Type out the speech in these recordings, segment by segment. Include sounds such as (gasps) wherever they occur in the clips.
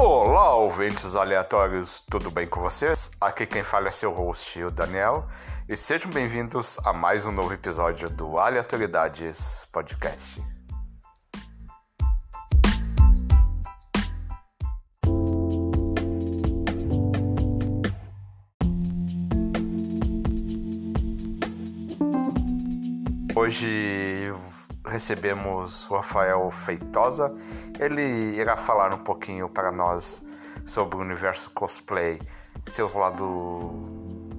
Olá, ouvintes aleatórios, tudo bem com vocês? Aqui quem fala é seu host, o Daniel, e sejam bem-vindos a mais um novo episódio do Aleatoriedades Podcast. Hoje recebemos o Rafael Feitosa. Ele irá falar um pouquinho para nós sobre o universo cosplay, seus, lado,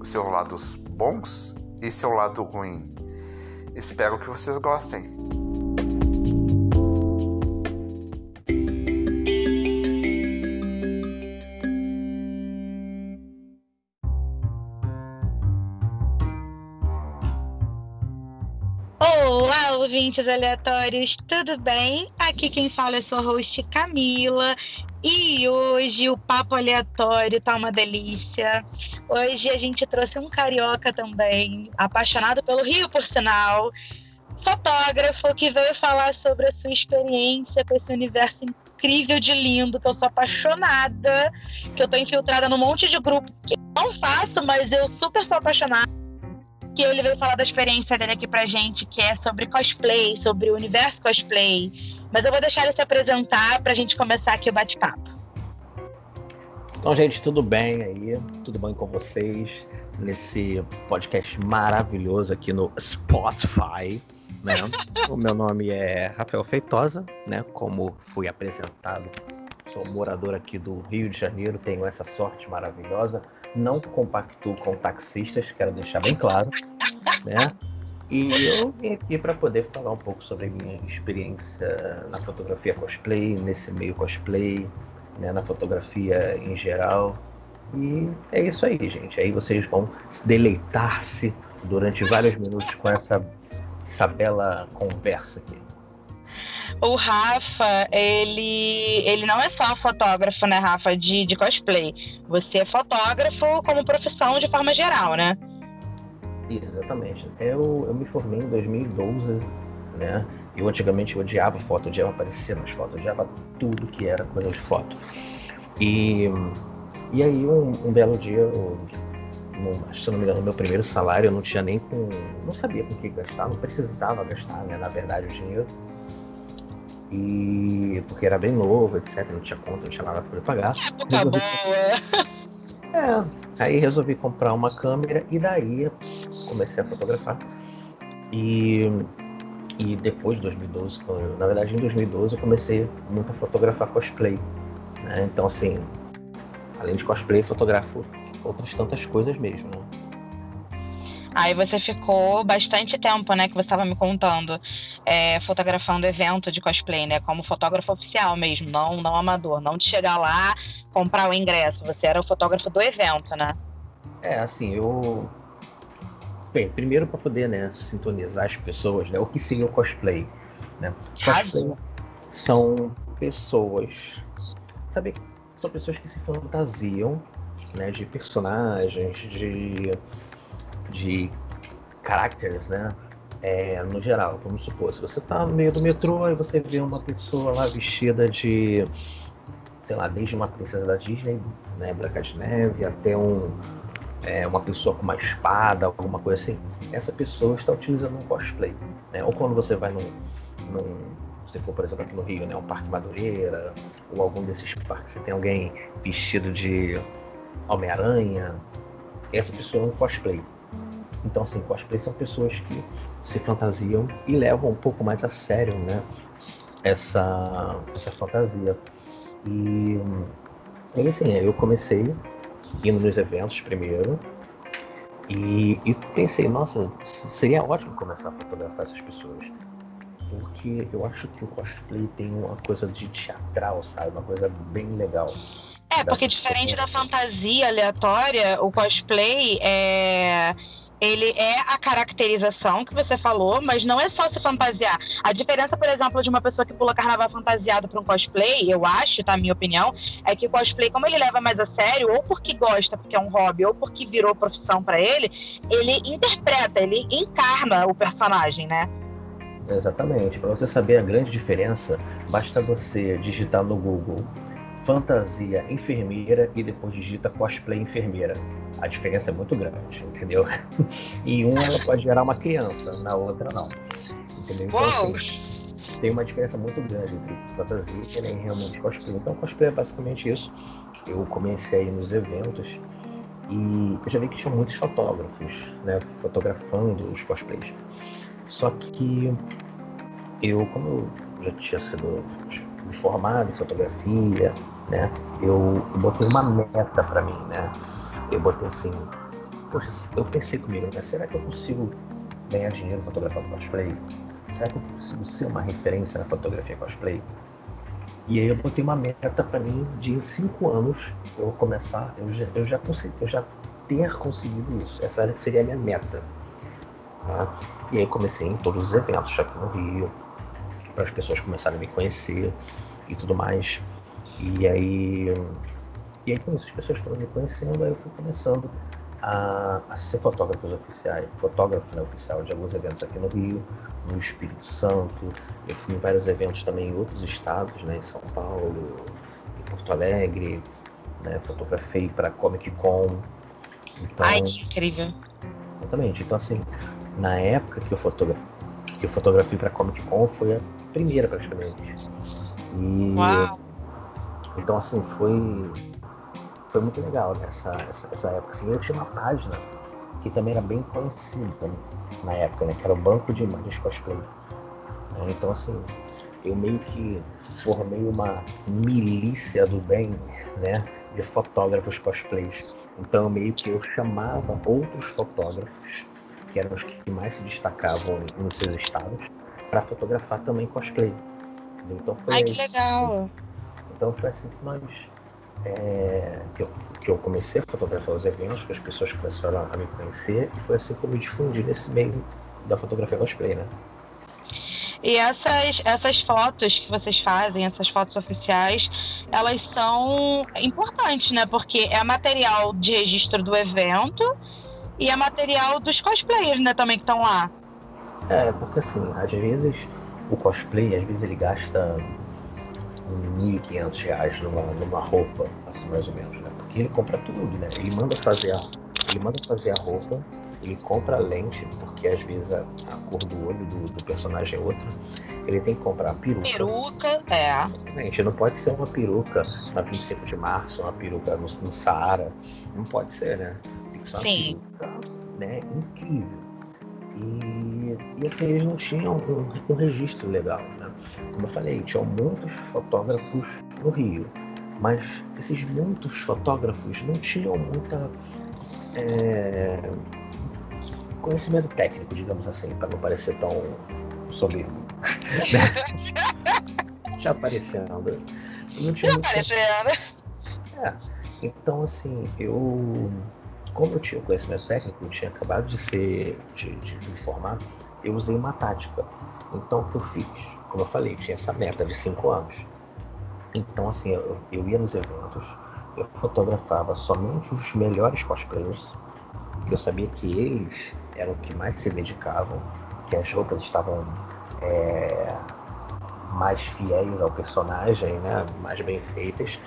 seus lados bons e seu lado ruim. Espero que vocês gostem. Ouvintes aleatórios, tudo bem? Aqui quem fala é sua host Camila e hoje o papo aleatório tá uma delícia. Hoje a gente trouxe um carioca também, apaixonado pelo Rio, por sinal, fotógrafo que veio falar sobre a sua experiência com esse universo incrível de lindo, que eu sou apaixonada, que eu tô infiltrada num monte de grupo que não faço, mas eu super sou apaixonada que ele veio falar da experiência dele aqui pra gente, que é sobre cosplay, sobre o universo cosplay. Mas eu vou deixar ele se apresentar pra gente começar aqui o bate-papo. Então, gente, tudo bem aí? Tudo bem com vocês? Nesse podcast maravilhoso aqui no Spotify, né? o meu nome é Rafael Feitosa, né? Como fui apresentado, sou morador aqui do Rio de Janeiro, tenho essa sorte maravilhosa não compactuo com taxistas, quero deixar bem claro, né? E eu vim aqui para poder falar um pouco sobre a minha experiência na fotografia cosplay, nesse meio cosplay, né, na fotografia em geral. E é isso aí, gente. Aí vocês vão deleitar-se durante vários minutos com essa, essa bela conversa aqui o Rafa, ele, ele não é só fotógrafo, né, Rafa, de, de cosplay. Você é fotógrafo como profissão de forma geral, né? Exatamente. Eu, eu me formei em 2012, né? Eu antigamente odiava foto, odiava aparecer nas fotos, odiava tudo que era coisa de foto. E, e aí, um, um belo dia, eu, se eu não me engano, meu primeiro salário eu não tinha nem com. Não sabia com o que gastar, não precisava gastar, né? Na verdade, o dinheiro. E porque era bem novo, etc. Não tinha conta, não tinha nada para poder pagar. Época resolvi... boa! É, aí resolvi comprar uma câmera e daí comecei a fotografar. E, e depois de 2012, na verdade em 2012 eu comecei muito a fotografar cosplay. Né? Então assim, além de cosplay, fotografo outras tantas coisas mesmo. Né? Aí você ficou bastante tempo, né, que você estava me contando, é, fotografando evento de cosplay, né, como fotógrafo oficial mesmo, não, não amador, não de chegar lá, comprar o ingresso, você era o fotógrafo do evento, né? É, assim, eu... Bem, primeiro para poder, né, sintonizar as pessoas, né, o que seria o cosplay, né? Cosplay são pessoas, sabe, são pessoas que se fantasiam, né, de personagens, de de characters, né? É, no geral, vamos supor, se você tá no meio do metrô e você vê uma pessoa lá vestida de, sei lá, desde uma princesa da Disney, né, Branca de Neve, até um, é, uma pessoa com uma espada, alguma coisa assim, essa pessoa está utilizando um cosplay. Né? Ou quando você vai num, num se for, por exemplo, aqui no Rio, né, um Parque Madureira, ou algum desses parques, você tem alguém vestido de Homem-Aranha, essa pessoa é um cosplay. Então, assim, cosplay são pessoas que se fantasiam e levam um pouco mais a sério, né? Essa, essa fantasia. E, e assim, eu comecei indo nos eventos primeiro. E, e pensei, nossa, seria ótimo começar a fotografar essas pessoas. Porque eu acho que o cosplay tem uma coisa de teatral, sabe? Uma coisa bem legal. É, porque diferente da fantasia aleatória, o cosplay é ele é a caracterização que você falou, mas não é só se fantasiar. A diferença, por exemplo, de uma pessoa que pula carnaval fantasiado para um cosplay, eu acho, tá? Minha opinião, é que o cosplay, como ele leva mais a sério, ou porque gosta, porque é um hobby, ou porque virou profissão para ele, ele interpreta, ele encarna o personagem, né? Exatamente. Para você saber a grande diferença, basta você digitar no Google fantasia enfermeira e depois digita cosplay enfermeira. A diferença é muito grande, entendeu? (laughs) em uma ela pode gerar uma criança, na outra não. Entendeu? Então, assim, tem uma diferença muito grande entre fantasia e realmente cosplay. Então cosplay é basicamente isso. Eu comecei nos eventos e eu já vi que tinha muitos fotógrafos, né, fotografando os cosplays. Só que eu, como eu já tinha sido formado em fotografia, né, eu, eu botei uma meta para mim, né? Eu botei assim, poxa, eu pensei comigo, né, será que eu consigo ganhar dinheiro fotografando cosplay? Será que eu consigo ser uma referência na fotografia cosplay? E aí eu botei uma meta para mim de cinco anos eu começar, eu já, eu já consegui, eu já ter conseguido isso. Essa seria a minha meta. Tá? E aí comecei em todos os eventos aqui no Rio, para as pessoas começarem a me conhecer e tudo mais. E aí, e aí com isso as pessoas foram me conhecendo, aí eu fui começando a, a ser fotógrafos oficiais, fotógrafo né, oficial de alguns eventos aqui no Rio, no Espírito Santo. Eu fui em vários eventos também em outros estados, né, em São Paulo, em Porto Alegre, né, fotografei para Comic Con. Então, Ai, que incrível! Exatamente. Então, assim, na época que eu, fotogra que eu fotografei para Comic Con foi a primeira praticamente. E, Uau! Então, assim, foi foi muito legal nessa essa, essa época. Assim, eu tinha uma página que também era bem conhecida na época, né? Que era o Banco de Imagens Cosplay. É, então, assim, eu meio que formei uma milícia do bem, né? De fotógrafos cosplays. Então, meio que eu chamava outros fotógrafos, que eram os que mais se destacavam nos seus estados, para fotografar também cosplay. Então, foi Ai, que legal! Então, foi assim que nós é, que, eu, que eu comecei a fotografar os eventos, que as pessoas começaram a me conhecer, e foi assim que eu me difundi nesse meio da fotografia cosplay, né? E essas, essas fotos que vocês fazem, essas fotos oficiais, elas são importantes, né? Porque é material de registro do evento e é material dos cosplayers, né? Também que estão lá. É, porque assim, às vezes o cosplay, às vezes ele gasta 1.500 reais numa, numa roupa, assim mais ou menos, né? Porque ele compra tudo, né? Ele manda fazer a, ele manda fazer a roupa, ele compra a lente, porque às vezes a, a cor do olho do, do, personagem é outra. Ele tem que comprar a peruca. Peruca, é. Exatamente, não pode ser uma peruca na 25 de março, uma peruca no, no Saara. Não pode ser, né? Tem que ser uma Sim. peruca né, incrível. E, e assim, eles não tinham um, um registro legal? Como eu falei, tinham muitos fotógrafos no Rio, mas esses muitos fotógrafos não tinham muita é, conhecimento técnico, digamos assim, para não parecer tão soberbo. (laughs) Já aparecendo. Não tinha Já aparecendo. É. Então, assim, eu. Como eu tinha conhecimento técnico, eu tinha acabado de ser. de, de me formar, eu usei uma tática. Então, o que eu fiz? Como eu falei, tinha essa meta de cinco anos. Então, assim, eu, eu ia nos eventos, eu fotografava somente os melhores cosplayers, porque eu sabia que eles eram os que mais se dedicavam, que as roupas estavam é, mais fiéis ao personagem, né, mais bem feitas.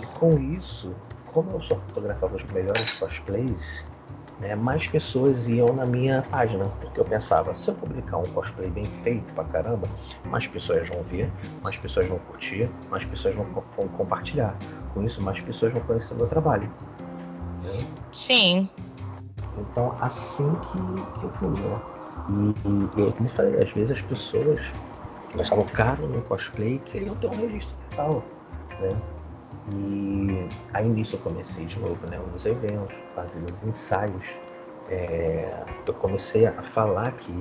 E com isso, como eu só fotografava os melhores cosplays, né, mais pessoas iam na minha página, porque eu pensava, se eu publicar um cosplay bem feito pra caramba, mais pessoas vão ver, mais pessoas vão curtir, mais pessoas vão, vão compartilhar. Com isso, mais pessoas vão conhecer o meu trabalho. Né? Sim. Então, assim que, que eu fui, né? E, e, e aí, como eu falei, às vezes as pessoas achavam caro no cosplay queriam ter um registro tal, né? E aí nisso eu comecei de novo, né, nos eventos, fazer os ensaios. É, eu comecei a falar que,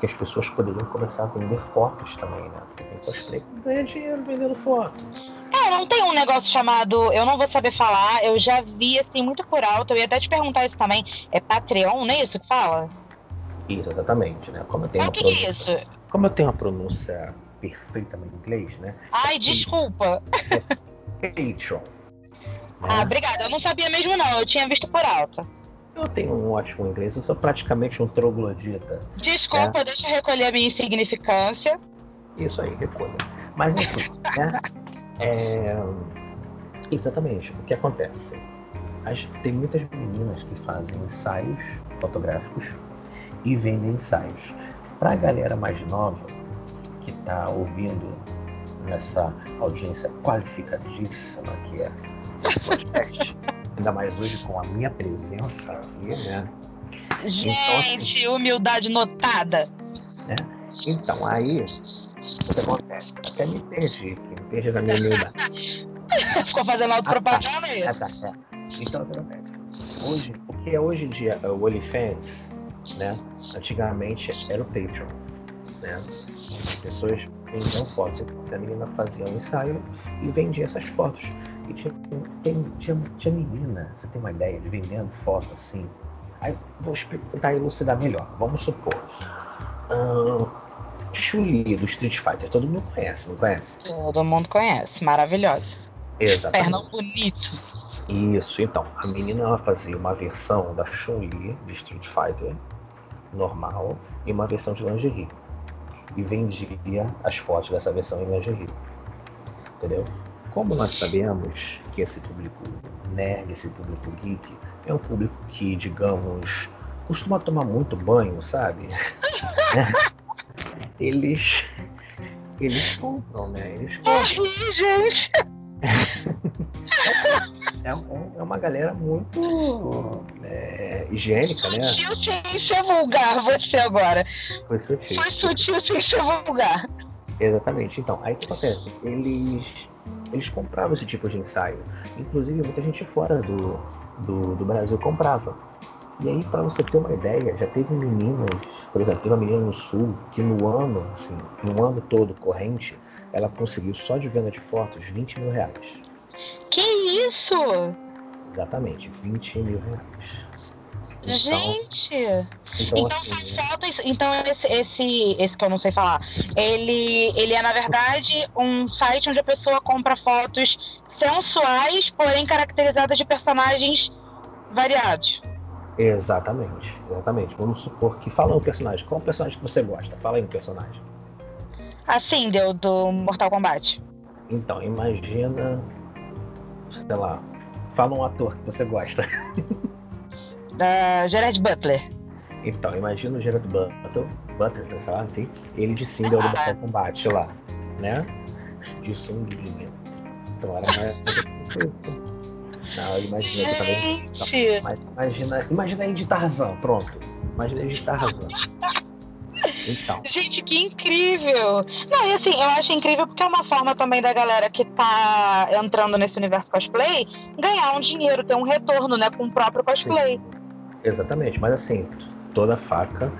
que as pessoas poderiam começar a vender fotos também, né? Porque tem cosplay que ganha dinheiro vendendo fotos. É, não tem um negócio chamado, eu não vou saber falar, eu já vi assim muito por alto, eu ia até te perguntar isso também. É Patreon, não é isso que fala? Isso, exatamente, né? Como eu tenho é, que pronúncia, é isso? Como eu tenho uma pronúncia perfeitamente em inglês, né? Ai, desculpa. (laughs) Patreon. Ah, obrigada. Eu não sabia mesmo não, eu tinha visto por alto. Eu tenho um ótimo inglês, eu sou praticamente um troglodita. Desculpa, é. deixa eu recolher a minha insignificância. Isso aí, recolha. Mas enfim, (laughs) né? É... Exatamente. O que acontece? As, tem muitas meninas que fazem ensaios fotográficos e vendem ensaios. Para a galera mais nova que está ouvindo nessa audiência qualificadíssima que é esse podcast, ainda mais hoje com a minha presença aqui, né? Gente, então, assim, humildade notada. Né? Então, aí, o que acontece? Até me perdi aqui, me perdi na minha humildade. (laughs) Ficou fazendo autopropaganda aí. Ah, tá, ah, tá, é. Então? Hoje, o que é hoje em dia o OnlyFans, né? Antigamente era o Patreon, né? As pessoas vendiam fotos. A menina fazia um ensaio e vendia essas fotos. E tinha, tem, tinha, tinha menina, você tem uma ideia, de vendendo foto assim. Aí vou tentar elucidar melhor. Vamos supor. Hum, Chuli do Street Fighter, todo mundo conhece, não conhece? Todo mundo conhece, maravilhosa. Exatamente. Perna bonito. Isso, então, a menina ela fazia uma versão da Chun-Li de Street Fighter normal e uma versão de lingerie. E vendia as fotos dessa versão em lingerie. Entendeu? Como nós sabemos que esse público nerd, esse público geek, é um público que, digamos, costuma tomar muito banho, sabe? (laughs) eles. Eles compram, né? Eles compram. Ai, gente! é, é, uma galera muito é, higiênica, né? Sutil sem ser vulgar, você agora. Foi sutil. Foi sutil sem ser vulgar. Exatamente. Então, aí o que acontece? Eles, eles compravam esse tipo de ensaio. Inclusive, muita gente fora do, do, do Brasil comprava. E aí, para você ter uma ideia, já teve meninas, por exemplo, teve uma menina no sul que no ano, assim, no ano todo corrente, ela conseguiu só de venda de fotos 20 mil reais. Que isso? Exatamente, 20 mil reais. Então, Gente! Então, então assim, são fotos. Então, esse, esse, esse que eu não sei falar, ele, ele é, na verdade, um site onde a pessoa compra fotos sensuais, porém caracterizadas de personagens variados. Exatamente, exatamente. Vamos supor que. Fala um personagem. Qual personagem que você gosta? Fala aí um personagem. Assim, deu do Mortal Kombat. Então, imagina. Sei lá. Fala um ator que você gosta. (laughs) Da Gerard Butler. Então, imagina o Gerard Butler, Butler, sei lá, enfim, ele de Single ah. do Mortal Kombat lá, né? De sunguinha. Então era mais. Não, imagina Gente. Mas imagina, imagina aí de Tarzan, pronto. Imagina aí de Tarzan. Então. Gente, que incrível! Não, e assim, eu acho incrível porque é uma forma também da galera que tá entrando nesse universo cosplay ganhar um dinheiro, ter um retorno, né, com o próprio cosplay. Sim. Exatamente, mas assim, toda faca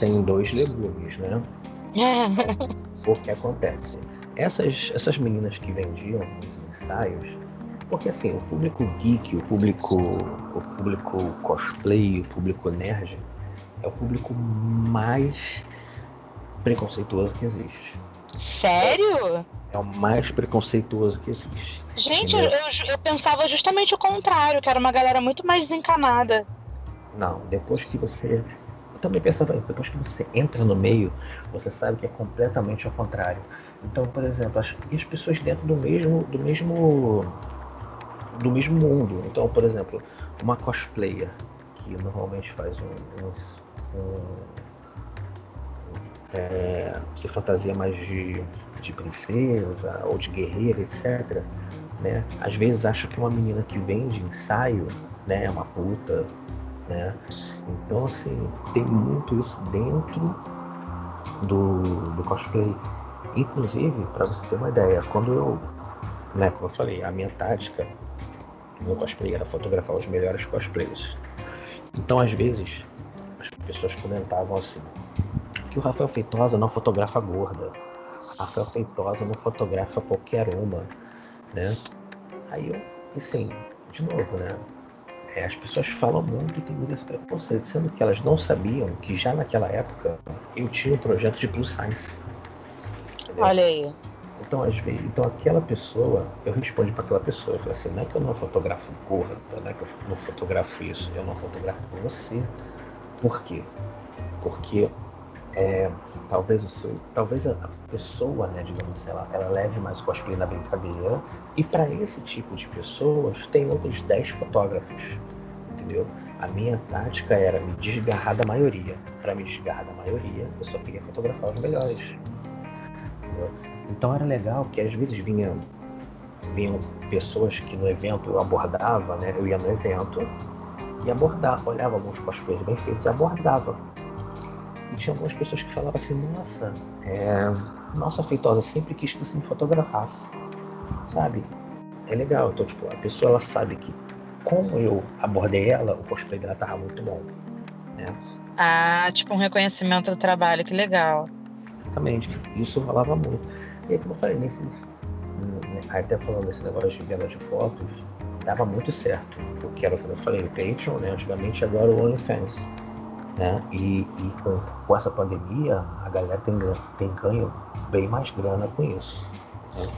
tem dois legumes, né? (laughs) o que acontece? Essas, essas meninas que vendiam os ensaios, porque assim, o público geek, o público, o público cosplay, o público nerd, é o público mais preconceituoso que existe. Sério? É o mais preconceituoso que existe. Gente, eu, eu, pensava justamente o contrário, que era uma galera muito mais desencanada. Não, depois que você. Eu também pensava isso, depois que você entra no meio, você sabe que é completamente ao contrário. Então, por exemplo, as, as pessoas dentro do mesmo. do mesmo. do mesmo mundo. Então, por exemplo, uma cosplayer que normalmente faz um, um, um é, se fantasia mais de, de princesa ou de guerreira, etc. Né? Às vezes acha que uma menina que vende ensaio né, é uma puta, né? Então, assim, tem muito isso dentro do, do cosplay. Inclusive, para você ter uma ideia, quando eu, né, como eu falei, a minha tática no cosplay era fotografar os melhores cosplayers. Então, às vezes, as pessoas comentavam assim: que o Rafael Feitosa não fotografa gorda, Rafael Feitosa não fotografa qualquer uma, né? Aí eu, assim, de novo, né? É, as pessoas falam muito e tem muito esse preconceito, sendo que elas não sabiam que já naquela época eu tinha um projeto de plus size. Entendeu? Olha aí. Então, às vezes, então aquela pessoa, eu respondo para aquela pessoa, eu falo assim, não é que eu não fotografo gorda, não é que eu não fotografo isso, eu não fotografo você. Por quê? Porque é, talvez o seu, talvez a pessoa, né, digamos ela, ela leve mais cosplay na brincadeira. E para esse tipo de pessoas, tem outros 10 fotógrafos, entendeu? A minha tática era me desgarrar da maioria. Para me desgarrar da maioria, eu só queria fotografar os melhores. Entendeu? Então era legal que às vezes vinham, vinham pessoas que no evento eu abordava, né? Eu ia no evento e abordava, olhava alguns cosplays bem feitos e abordava. E tinha algumas pessoas que falavam assim, nossa, é... nossa feitosa, sempre quis que você me fotografasse. Sabe? É legal. Então, tipo, a pessoa ela sabe que como eu abordei ela, o cosplay dela tava muito bom. Né? Ah, tipo um reconhecimento do trabalho, que legal. Exatamente. Isso rolava muito. E aí, como eu falei, nesses. Né, até falando desse negócio de venda de fotos, dava muito certo. Porque era o que eu falei, o Patreon, né? Antigamente agora o OnlyFans. Né? E, e com, com, essa pandemia, a galera tem, tem ganho bem mais grana com isso. Né?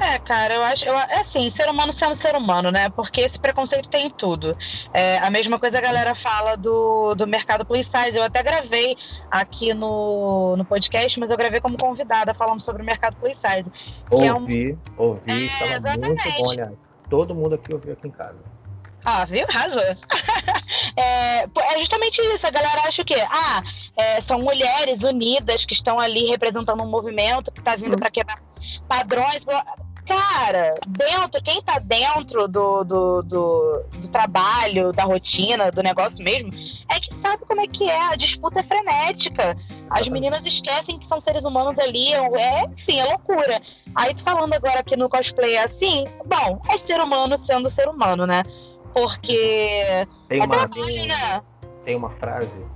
É, cara, eu acho. Eu, é assim, ser humano sendo ser humano, né? Porque esse preconceito tem em tudo. É, a mesma coisa a galera fala do, do mercado plus size. Eu até gravei aqui no, no podcast, mas eu gravei como convidada falando sobre o mercado plus size. Ouvi, é um... ouvi, é, muito bom, aliás. Todo mundo aqui ouviu aqui em casa. Ah, viu? Arrasou. (laughs) é, é justamente isso. A galera acha o quê? Ah, é, são mulheres unidas que estão ali representando um movimento que está vindo hum. para quebrar padrões cara, dentro, quem tá dentro do, do, do, do, trabalho, da rotina, do negócio mesmo, é que sabe como é que é. A disputa é frenética. As meninas esquecem que são seres humanos ali. É, enfim, é loucura. Aí tu falando agora que no cosplay é assim, bom, é ser humano sendo ser humano, né? Porque tem é uma, trabalho, né? Tem uma frase,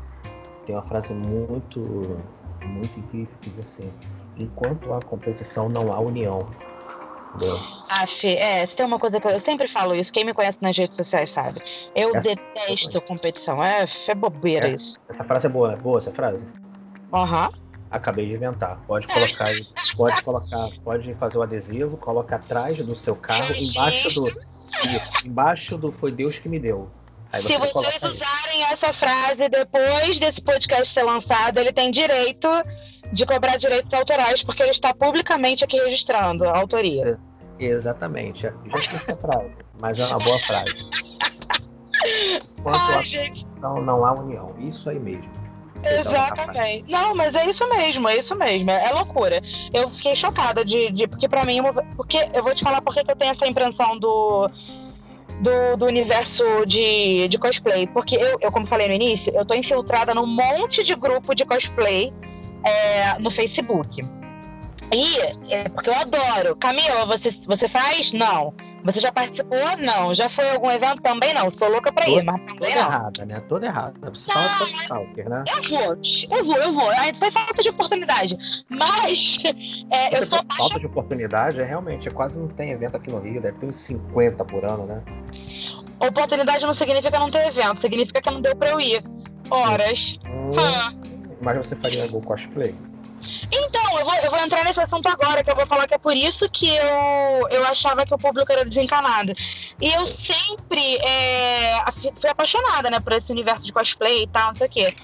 tem uma frase muito, muito incrível que diz assim, enquanto há competição não há união. Acho, é, se tem uma coisa que eu, eu, sempre falo isso, quem me conhece nas redes sociais sabe. Eu essa, detesto competição. É, é bobeira é, isso. Essa frase é boa, é boa essa frase? Aham. Uhum. Acabei de inventar. Pode colocar, pode colocar, pode fazer o adesivo, coloca atrás do seu carro, embaixo do. Isso, embaixo do foi Deus que me deu. Se vocês usarem essa frase depois desse podcast ser lançado, ele tem direito de cobrar direitos autorais, porque ele está publicamente aqui registrando a autoria. Exatamente. Já essa frase, mas é uma boa frase. (laughs) Quanto Ai, gente. Não, não há união. Isso aí mesmo. Exatamente. Não, mas é isso mesmo, é isso mesmo. É, é loucura. Eu fiquei chocada de. de porque para mim. Porque eu vou te falar porque eu tenho essa impressão do. Do, do, universo de, de cosplay. Porque eu, eu, como falei no início, eu tô infiltrada num monte de grupo de cosplay é, no Facebook. E, é, porque eu adoro. Camila, você, você faz? Não. Você já participou? Não. Já foi a algum evento? Também não. Sou louca pra ir, mas também toda não. errada, né? Toda errada. Não, fala stalker, né? Eu vou, eu vou, eu vou. Foi falta de oportunidade. Mas é, eu sou Falta de oportunidade, é realmente. Quase não tem evento aqui no Rio, deve ter uns 50 por ano, né? Oportunidade não significa não ter evento, significa que não deu pra eu ir. Horas. Hum. Mas você faria algum cosplay? Então, eu vou, eu vou entrar nesse assunto agora, que eu vou falar que é por isso que eu, eu achava que o público era desencanado. E eu sempre é, fui apaixonada, né, por esse universo de cosplay e tal, não sei o quê.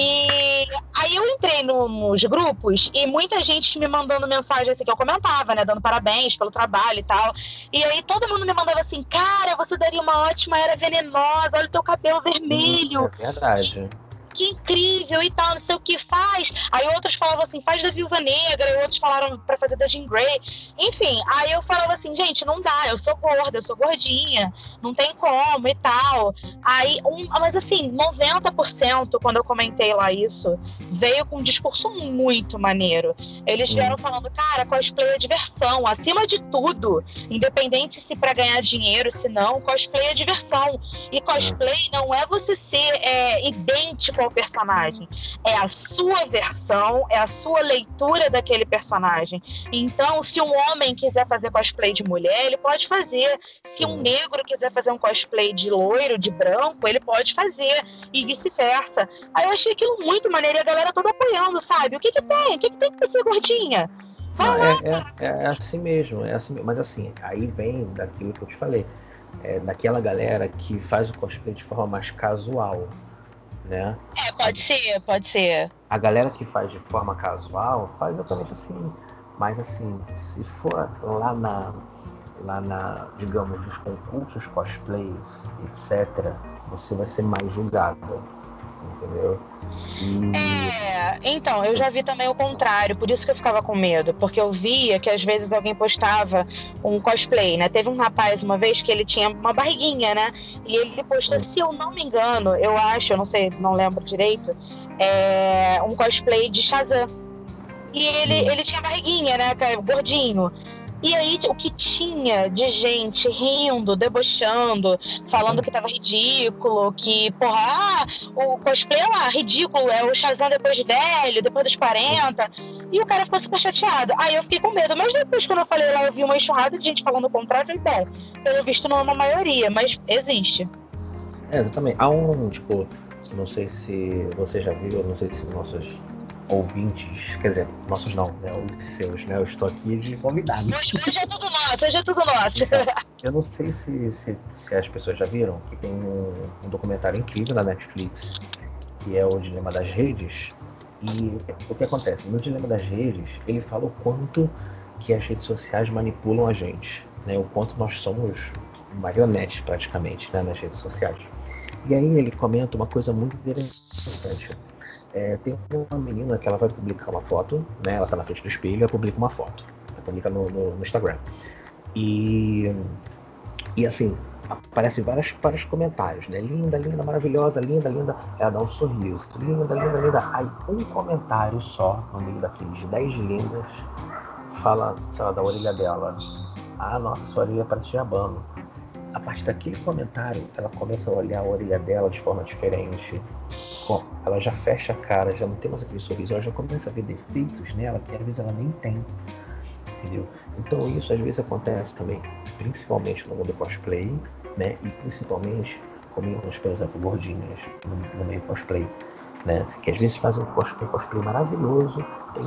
E aí eu entrei no, nos grupos e muita gente me mandando mensagem assim que eu comentava, né? Dando parabéns pelo trabalho e tal. E aí todo mundo me mandava assim, cara, você daria uma ótima era venenosa, olha o teu cabelo vermelho. É verdade que incrível e tal, não sei o que faz. Aí outros falavam assim, faz da Viúva Negra, outros falaram para fazer da Jean Grey. Enfim, aí eu falava assim, gente, não dá, eu sou gorda, eu sou gordinha, não tem como e tal. Aí, um, mas assim, 90% quando eu comentei lá isso, veio com um discurso muito maneiro. Eles vieram hum. falando, cara, cosplay é diversão, acima de tudo, independente se para ganhar dinheiro, se não, cosplay é diversão. E cosplay não é você ser é, idêntico ao personagem, é a sua versão, é a sua leitura daquele personagem. Então, se um homem quiser fazer cosplay de mulher, ele pode fazer. Se um negro quiser fazer um cosplay de loiro, de branco, ele pode fazer, e vice-versa. Aí eu achei aquilo muito maneiro e a galera toda apoiando, sabe? O que que tem? O que que tem que ser gordinha? Não, é, é, é, assim mesmo, é assim, mas assim, aí vem daquilo que eu te falei, é, daquela galera que faz o cosplay de forma mais casual, né? É, pode ser, pode ser. A galera que faz de forma casual faz exatamente assim. Mas assim, se for lá na, lá na, digamos, nos concursos cosplays, etc., você vai ser mais julgado entendeu? E... É, então, eu já vi também o contrário, por isso que eu ficava com medo, porque eu via que às vezes alguém postava um cosplay, né? Teve um rapaz uma vez que ele tinha uma barriguinha, né? E ele postou, se eu não me engano, eu acho, eu não sei, não lembro direito, é, um cosplay de Shazam. E ele, ele tinha barriguinha, né? Gordinho. E aí, o que tinha de gente rindo, debochando, falando que tava ridículo, que, porra, ah, o cosplay lá, ridículo, é o Shazam depois de velho, depois dos 40. E o cara ficou super chateado. Aí eu fiquei com medo. Mas depois, quando eu falei lá, eu vi uma enxurrada de gente falando o contrário. Falei, bom, pelo visto não é uma maioria, mas existe. É, exatamente. Há um, tipo, não sei se você já viu, não sei se nossos ouvintes, quer dizer, nossos não, né? Os seus, né? Eu estou aqui de convidado. Hoje é tudo nosso, hoje é tudo nosso. Eu não sei se, se, se, as pessoas já viram que tem um, um, documentário incrível na Netflix, que é o Dilema das Redes. E o que acontece? No Dilema das Redes, ele fala o quanto que as redes sociais manipulam a gente, né? O quanto nós somos marionetes praticamente né? nas redes sociais. E aí ele comenta uma coisa muito interessante é, tem uma menina que ela vai publicar uma foto, né? Ela tá na frente do espelho e publica uma foto. Ela publica no, no, no, Instagram. E, e assim, aparecem vários, vários comentários, né? Linda, linda, maravilhosa, linda, linda. Ela dá um sorriso. Linda, linda, linda. Aí um comentário só, no meio daqueles 10 lindas, fala, sei lá, da orelha dela. Ah, nossa, sua orelha parece jabano. A partir daquele comentário, ela começa a olhar a orelha dela de forma diferente Bom, ela já fecha a cara, já não tem mais aquele sorriso, ela já começa a ver defeitos nela que às vezes ela nem tem. Entendeu? Então isso às vezes acontece também, principalmente no mundo cosplay, né? E principalmente com meninas, por exemplo, gordinhas no, no meio cosplay, né? Que às vezes fazem um cosplay, cosplay maravilhoso, tem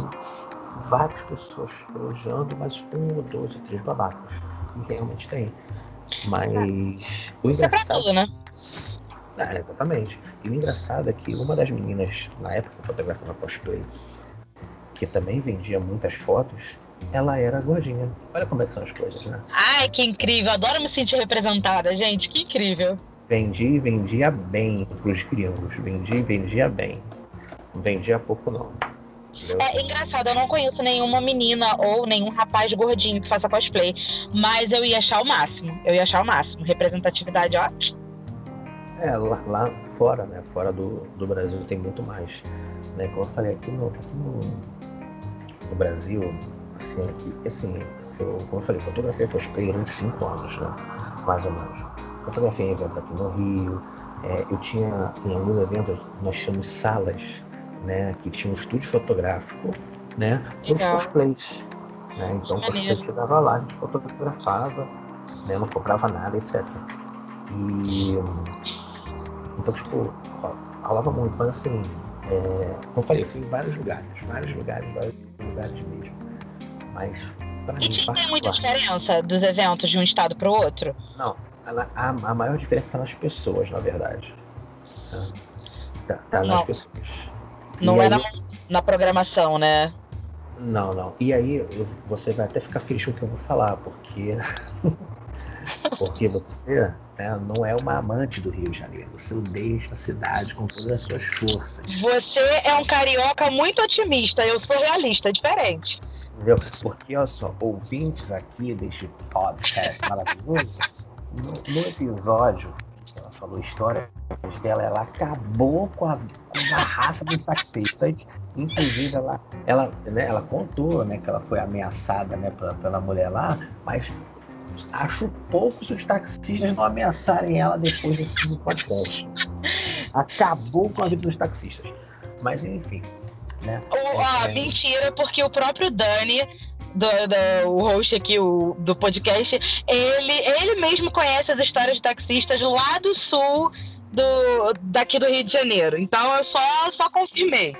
várias pessoas elogiando, mas um dois ou três babacas. E realmente tem. Mas o engraçado... Isso é pra tudo, né? É, exatamente. E o engraçado é que uma das meninas, na época que fotografava cosplay, que também vendia muitas fotos, ela era gordinha. Olha como é que são as coisas, né? Ai, que incrível! Adoro me sentir representada, gente. Que incrível! Vendi e vendia bem pros gringos. Vendi e vendia bem. Vendia pouco, não. É engraçado, eu não conheço nenhuma menina ou nenhum rapaz gordinho que faça cosplay, mas eu ia achar o máximo. Eu ia achar o máximo. Representatividade, ó, é, lá, lá, fora, né? Fora do, do Brasil tem muito mais. Né? Como eu falei, aqui no, aqui no, no Brasil, assim, aqui, assim, eu, como eu falei, fotografia cosplay uns 5 anos, né? Mais ou menos. Fotografia em eventos aqui no Rio. É, eu tinha, em alguns eventos, nós tínhamos salas, né? Que tinha um estúdio fotográfico, né? Para os cosplays. Né? Então o cosplay chegava lá, a gente fotografava, né? não comprava nada, etc. E então, tipo, rolava muito, mas assim, é, como eu falei, eu fui em vários lugares, vários lugares, vários lugares mesmo. Mas, pra mim, E tem muita diferença dos eventos de um estado para o outro? Não, a, a, a, maior diferença está nas pessoas, na verdade. Tá, tá nas não. pessoas. Não e é aí... na, na programação, né? Não, não. E aí eu, você vai até ficar feliz com o que eu vou falar, porque. (laughs) porque você né? Não é uma amante do Rio de Janeiro. Você odeia esta cidade com todas as suas forças. Você é um carioca muito otimista. Eu sou realista, é diferente. Entendeu? Porque, olha só, ouvintes aqui deste podcast maravilhoso, no, no episódio ela falou histórias dela, ela acabou com a, com a raça dos taxistas. Inclusive, ela, ela, né, ela contou né, que ela foi ameaçada né, pela, pela mulher lá, mas acho pouco se os taxistas não ameaçarem ela depois desse podcast. Acabou com a vida dos taxistas. Mas enfim. Né? O, ah, é... Mentira, porque o próprio Dani do, do, o host aqui o, do podcast, ele, ele mesmo conhece as histórias de taxistas lá do sul do, daqui do Rio de Janeiro. Então eu só, só confirmei.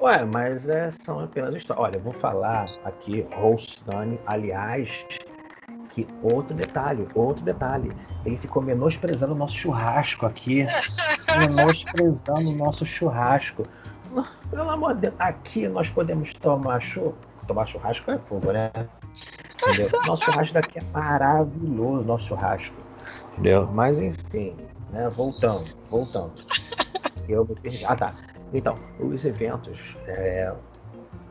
Ué, mas é, são apenas histórias. Olha, eu vou falar aqui, host Dani, aliás, que outro detalhe, outro detalhe, ele ficou menosprezando o nosso churrasco aqui. (laughs) menosprezando o nosso churrasco. Pelo amor de Deus, aqui nós podemos tomar churrasco. Tomar churrasco é fogo, né? Entendeu? (laughs) Nosso churrasco daqui é maravilhoso, nosso churrasco. Entendeu? Mas enfim, né? Voltando, voltando. (laughs) Eu me perdi. Ah, tá. Então, os eventos, é,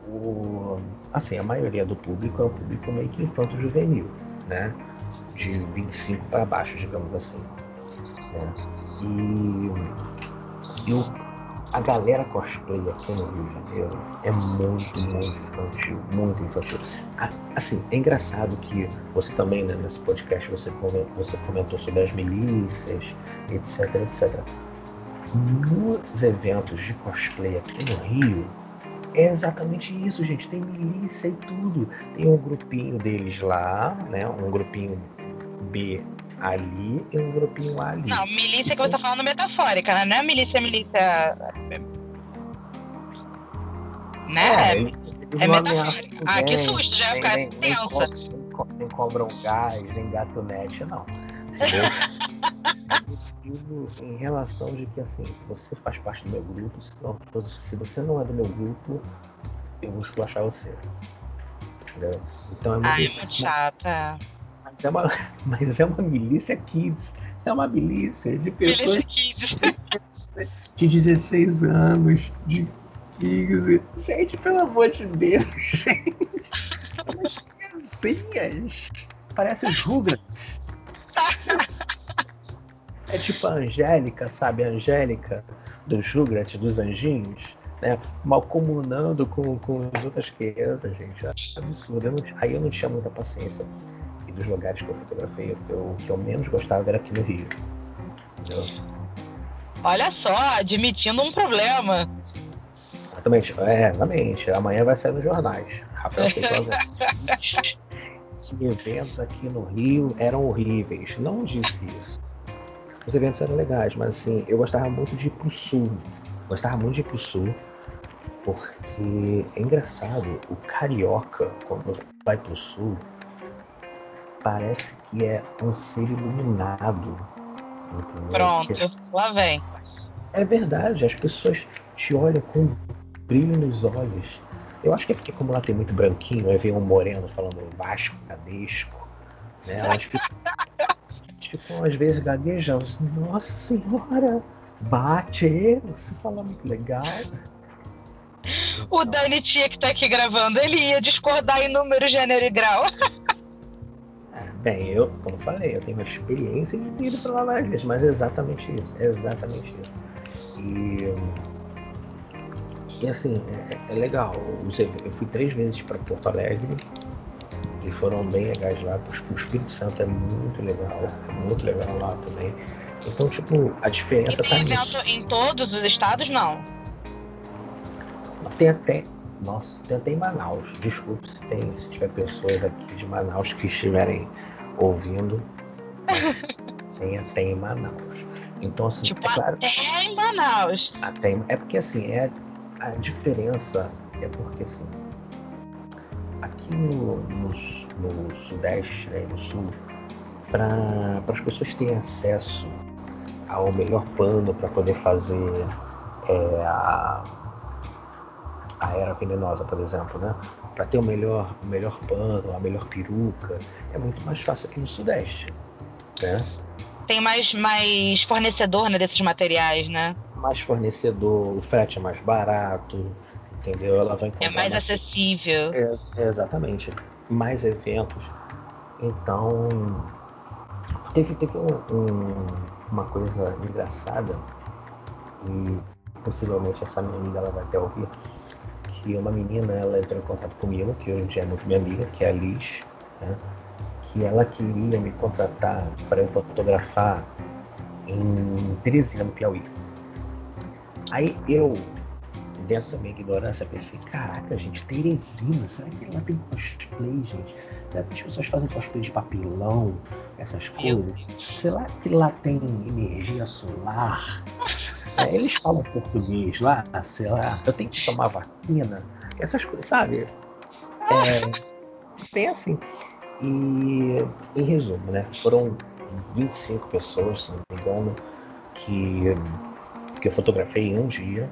o, assim, a maioria do público é um público meio que infanto-juvenil, né? De 25 para baixo, digamos assim. Né? E, e o, a galera cosplay aqui no Rio de Janeiro é muito, muito infantil, muito infantil. Assim, é engraçado que você também, né, nesse podcast, você comentou, você comentou sobre as milícias, etc, etc. Nos eventos de cosplay aqui no Rio, é exatamente isso, gente. Tem milícia e tudo. Tem um grupinho deles lá, né? Um grupinho B ali e um grupinho ali. Não, milícia que você tá falando metafórica, né? Não é milícia, milícia. Né? É, é metafórica. Ah, que susto, já ia ficar tensa. Nem, nem cobram gás, nem gatonete, não. Entendeu? (laughs) em relação de que assim, você faz parte do meu grupo, se, não, se você não é do meu grupo, eu vou esculachar você. Entendeu? Então é muito, Ai, é muito chata. Mas é, uma, (laughs) mas é uma milícia kids. É uma milícia de pessoas (laughs) de 16 anos, de 15. Gente, pelo amor de Deus, (laughs) gente. Umas criancinhas. Parece os Rugrats. É tipo a Angélica, sabe? A Angélica dos Rugrats, dos anjinhos, né? Mal comunando com, com as outras crianças, gente. É absurdo. Eu não, aí eu não tinha muita paciência. Dos lugares que eu fotografei, o que eu menos gostava era aqui no Rio. Entendeu? Olha só, admitindo um problema. Exatamente, é, exatamente. Amanhã vai sair nos jornais. Rafael (laughs) eventos aqui no Rio eram horríveis. Não disse isso os eventos eram legais, mas assim, eu gostava muito de ir pro sul. Gostava muito de ir pro sul, porque é engraçado, o carioca, quando vai pro sul, parece que é um ser iluminado. Entendeu? Pronto, que... lá vem. É verdade, as pessoas te olham com brilho nos olhos. Eu acho que é porque como lá tem muito branquinho, aí vem um moreno falando Vasco, Cadesco, né? Elas ficam ficam às vezes gaguejando. Assim, Nossa senhora, bate, você fala muito legal. O Dani Tia que tá aqui gravando, ele ia discordar em número, gênero e grau. (laughs) É, bem, eu, como falei, eu tenho uma experiência de ter ido para lá várias vezes, mas é exatamente isso, é exatamente isso. E, e assim, é, é legal. Eu fui três vezes para Porto Alegre, e foram bem legais lá. O Espírito Santo é muito legal, é muito legal lá também. Então, tipo, a diferença e tem tá evento em todos os estados, não? Tem até. Nossa, tem até em Manaus. Desculpe se, tem, se tiver pessoas aqui de Manaus que estiverem ouvindo. (laughs) tem até em Manaus. Então, assim, tipo, é claro, até em Manaus. Até, é porque assim, é, a diferença é porque assim, aqui no, no, no Sudeste, né, no Sul, para as pessoas terem acesso ao melhor pano para poder fazer é, a, a era venenosa, por exemplo, né? Para ter o melhor, o melhor pano, a melhor peruca, é muito mais fácil aqui no Sudeste, né? Tem mais, mais fornecedor né, desses materiais, né? Mais fornecedor, o frete é mais barato, entendeu? Ela vai É mais acessível. É, é, exatamente. Mais eventos. Então, teve, teve um, um, uma coisa engraçada, e possivelmente essa minha amiga ela vai até ouvir, que uma menina ela entrou em contato comigo, que hoje em dia é muito minha amiga, que é a Liz, né? que ela queria me contratar para eu fotografar em Teresina, no Piauí. Aí eu dentro da minha ignorância, pensei, caraca, gente, Teresina, será que lá tem cosplay, gente? Será que as pessoas fazem cosplay de papelão, essas coisas? Será que lá tem energia solar? É, eles falam português lá, sei lá, eu tenho que tomar vacina, essas coisas, sabe? É, tem assim. E, em resumo, né, foram 25 pessoas, se não me engano, que que eu fotografei em um dia,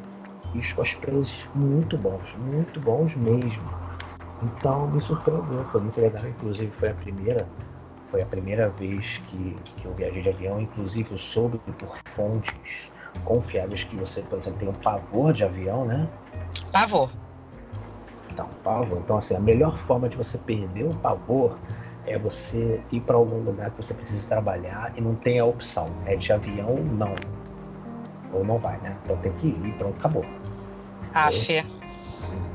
e os cosplays muito bons, muito bons mesmo. Então me surpreendeu, foi muito legal, inclusive foi a primeira, foi a primeira vez que, que eu viajei de avião, inclusive eu soube por fontes confiáveis que você, por exemplo, tem um pavor de avião, né? Pavor. Então, pavor. Então, assim, a melhor forma de você perder o pavor é você ir para algum lugar que você precisa trabalhar e não tem a opção. É de avião, não. Ou não vai, né? Então tem que ir e pronto, acabou. Ah, fé.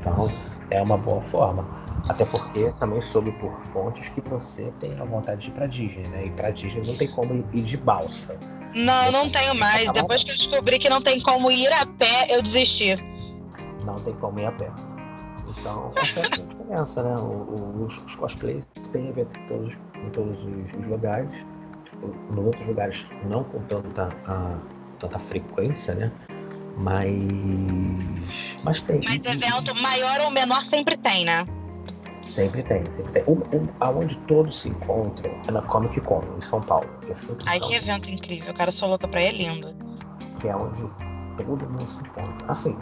Então, é uma boa forma. Até porque também soube por fontes que você tem a vontade de ir pra Disney, né? E pra Disney não tem como ir de balsa. Não, não tenho mais. Depois que eu descobri que não tem como ir a pé, eu desisti. Não tem como ir a pé. Então, essa (laughs) é né? os, os cosplays têm evento em todos, em todos os lugares. Nos outros lugares, não com tanta, a, tanta frequência, né? Mas. Mas tem. Mas evento maior ou menor sempre tem, né? Sempre tem, sempre tem. Aonde todos se encontram é na Comic Con, em São Paulo. Que é Ai, que evento incrível. Cara, sou louca pra ir, é lindo. Que é onde todo mundo se encontra. Assim,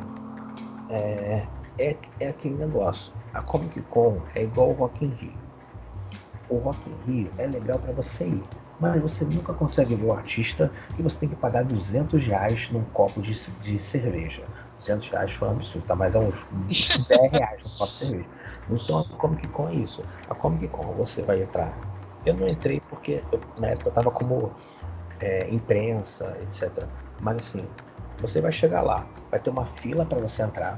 é, é, é aquele negócio. A Comic Con é igual o Rock in Rio. O Rock in Rio é legal para você ir, mas você nunca consegue ver o artista e você tem que pagar 200 reais num copo de, de cerveja. 200 reais foi um absurdo, tá? Mas é uns (laughs) 10 reais num copo de cerveja. Então a Comic Con é isso. A Comic Con você vai entrar. Eu não entrei porque eu, na época eu estava como é, imprensa, etc. Mas assim, você vai chegar lá, vai ter uma fila para você entrar.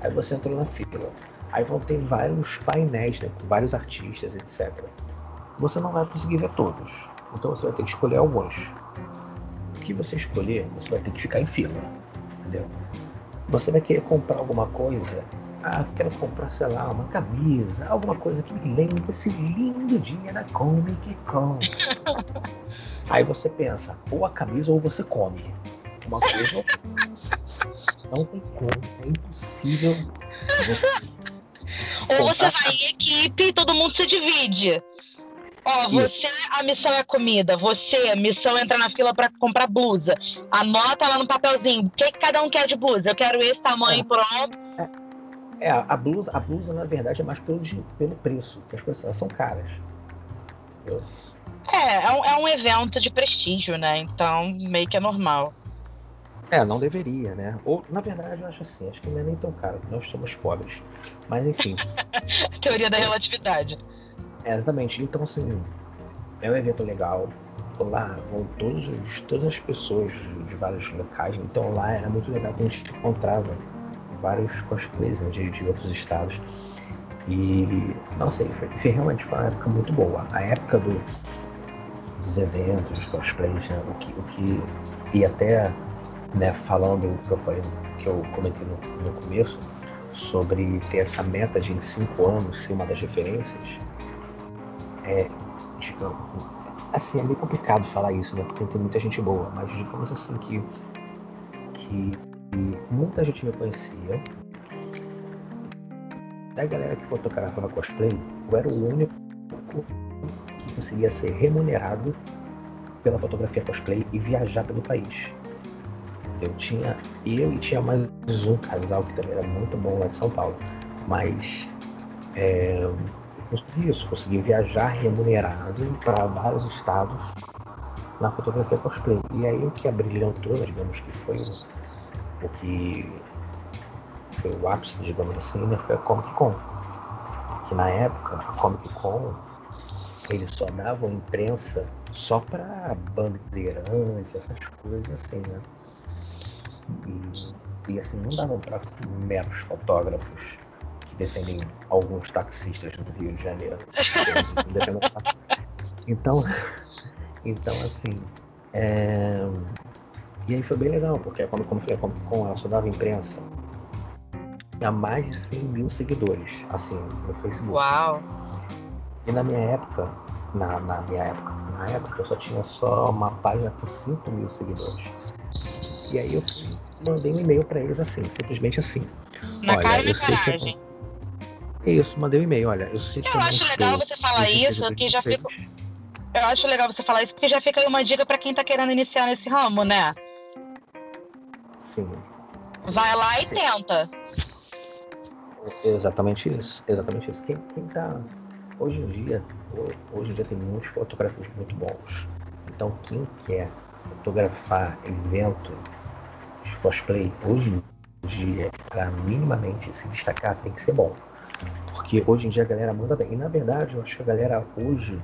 Aí você entrou na fila. Aí vão ter vários painéis, né, com vários artistas, etc. Você não vai conseguir ver todos. Então você vai ter que escolher alguns. O que você escolher, você vai ter que ficar em fila. Entendeu? Você vai querer comprar alguma coisa, ah, quero comprar, sei lá, uma camisa, alguma coisa que me lembre esse lindo dia da Comic Con. (laughs) Aí você pensa, ou a camisa ou você come. Uma coisa não tem como, é impossível. Você ou você vai em equipe e todo mundo se divide. Ó, você, a missão é comida. Você, a missão é entrar na fila para comprar blusa. Anota lá no papelzinho. O que, que, cada um quer de blusa? Eu quero esse tamanho, é. pronto. É. É, a blusa, a blusa na verdade é mais pelo, pelo preço, que as coisas são caras. Entendeu? É, é um, é um evento de prestígio, né? Então meio que é normal. É, não deveria, né? Ou, na verdade, eu acho assim, acho que não é nem tão caro, nós somos pobres. Mas enfim. (laughs) Teoria da relatividade. É, exatamente. Então, assim, é um evento legal. Lá vão todos, todas as pessoas de vários locais. Então lá era muito legal que a gente encontrava vários cosplays né, de, de, outros estados. E, não sei, foi, realmente foi uma época muito boa. A época do, dos eventos, dos cosplays, né, o, que, o que. E até né, falando o que eu falei, que eu comentei no, no começo, sobre ter essa meta de em cinco anos ser uma das referências, é, digamos, assim, é meio complicado falar isso, né? Porque tem muita gente boa, mas digamos assim que, que muita gente me conhecia. Da galera que fotografava cosplay, eu era o único que conseguia ser remunerado pela fotografia cosplay e viajar pelo país. Eu tinha eu e tinha mais um casal que também era muito bom lá de São Paulo. Mas é, eu consegui isso, consegui viajar remunerado para vários estados na fotografia cosplay. E aí o que abrilhantou, digamos que foi o que foi o ápice, digamos assim, né, foi a Comic Con. Que na época, a Comic Con, eles só davam imprensa só para bandeirantes, essas coisas assim, né? E, e assim, não davam para meros fotógrafos que defendem alguns taxistas do Rio de Janeiro. (laughs) então, então assim, é, e aí foi bem legal, porque quando, quando foi a Comic Con, ela só dava imprensa. Tinha mais de 100 mil seguidores, assim, no Facebook. Uau! E na minha época, na, na minha época, na época eu só tinha só uma página com 5 mil seguidores. E aí eu mandei um e-mail para eles assim, simplesmente assim. Na olha, cara e na coragem. Que... Isso, mandei um e-mail, olha. Eu, sei eu acho legal você falar isso, que já fica. Eu acho legal você falar isso, porque já fica aí uma dica para quem tá querendo iniciar nesse ramo, né? Sim. Vai lá e Sim. tenta. Exatamente isso. Exatamente isso. Quem, quem tá. Hoje em dia, hoje em dia tem muitos fotógrafos muito bons. Então quem quer fotografar evento de cosplay hoje em dia, para minimamente se destacar, tem que ser bom. Porque hoje em dia a galera manda bem. E na verdade, eu acho que a galera hoje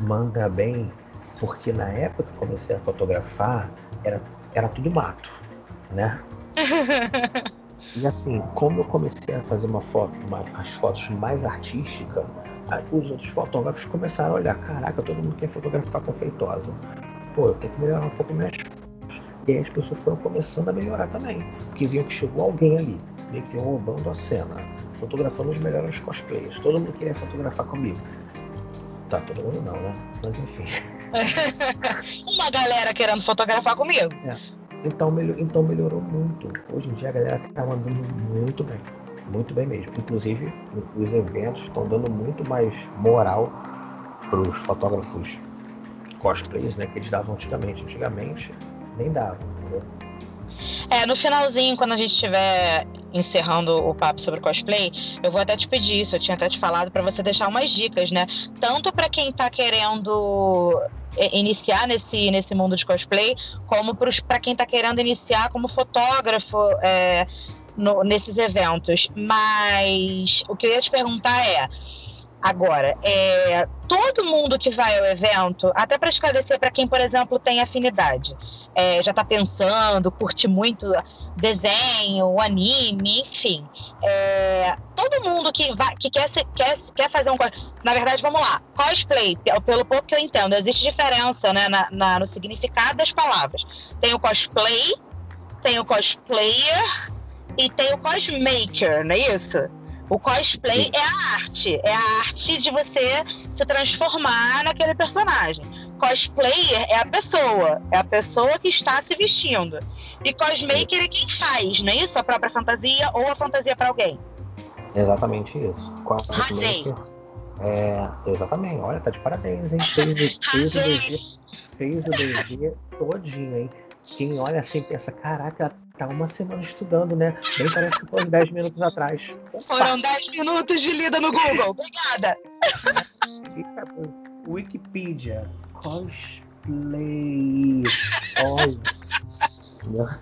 manda bem porque na época que eu comecei a fotografar, era, era tudo mato, né? (laughs) e assim, como eu comecei a fazer uma foto, uma, as fotos mais artísticas, os outros fotógrafos começaram a olhar, caraca, todo mundo quer fotografar com feitosa. Pô, eu tenho que melhorar um pouco minhas E aí as pessoas foram começando a melhorar também. Porque viam que chegou alguém ali, meio que roubando a cena, fotografando os melhores cosplayers. Todo mundo queria fotografar comigo. Tá, todo mundo não, né? Mas enfim. (laughs) Uma galera querendo fotografar comigo. É. Então, melhor, então melhorou muito. Hoje em dia a galera tá mandando muito bem. Muito bem mesmo. Inclusive, os eventos estão dando muito mais moral para os fotógrafos cosplays, né? Que eles davam antigamente. Antigamente nem davam? É, no finalzinho, quando a gente estiver encerrando o papo sobre cosplay, eu vou até te pedir isso, eu tinha até te falado para você deixar umas dicas, né? Tanto para quem tá querendo iniciar nesse, nesse mundo de cosplay, como para quem está querendo iniciar como fotógrafo é, no, nesses eventos. Mas o que eu ia te perguntar é. Agora, é, todo mundo que vai ao evento, até para esclarecer para quem, por exemplo, tem afinidade, é, já está pensando, curte muito desenho, anime, enfim. É, todo mundo que, vai, que quer, quer, quer fazer um. Na verdade, vamos lá. Cosplay, pelo pouco que eu entendo, existe diferença né, na, na, no significado das palavras. Tem o cosplay, tem o cosplayer e tem o cosmaker, não é isso? O cosplay é a arte, é a arte de você se transformar naquele personagem. Cosplayer é a pessoa, é a pessoa que está se vestindo. E cosmaker é quem faz, não é isso? A própria fantasia ou a fantasia para alguém. Exatamente isso. Cosmaker. É, exatamente. Olha, tá de parabéns, hein? Fez, fez, o DG, fez o DG todinho, hein? Quem olha assim pensa, caraca, tá uma semana estudando, né? Nem parece que foi 10 minutos atrás. Foram 10 minutos de lida no Google. Obrigada. Wikipedia cosplay. Olha.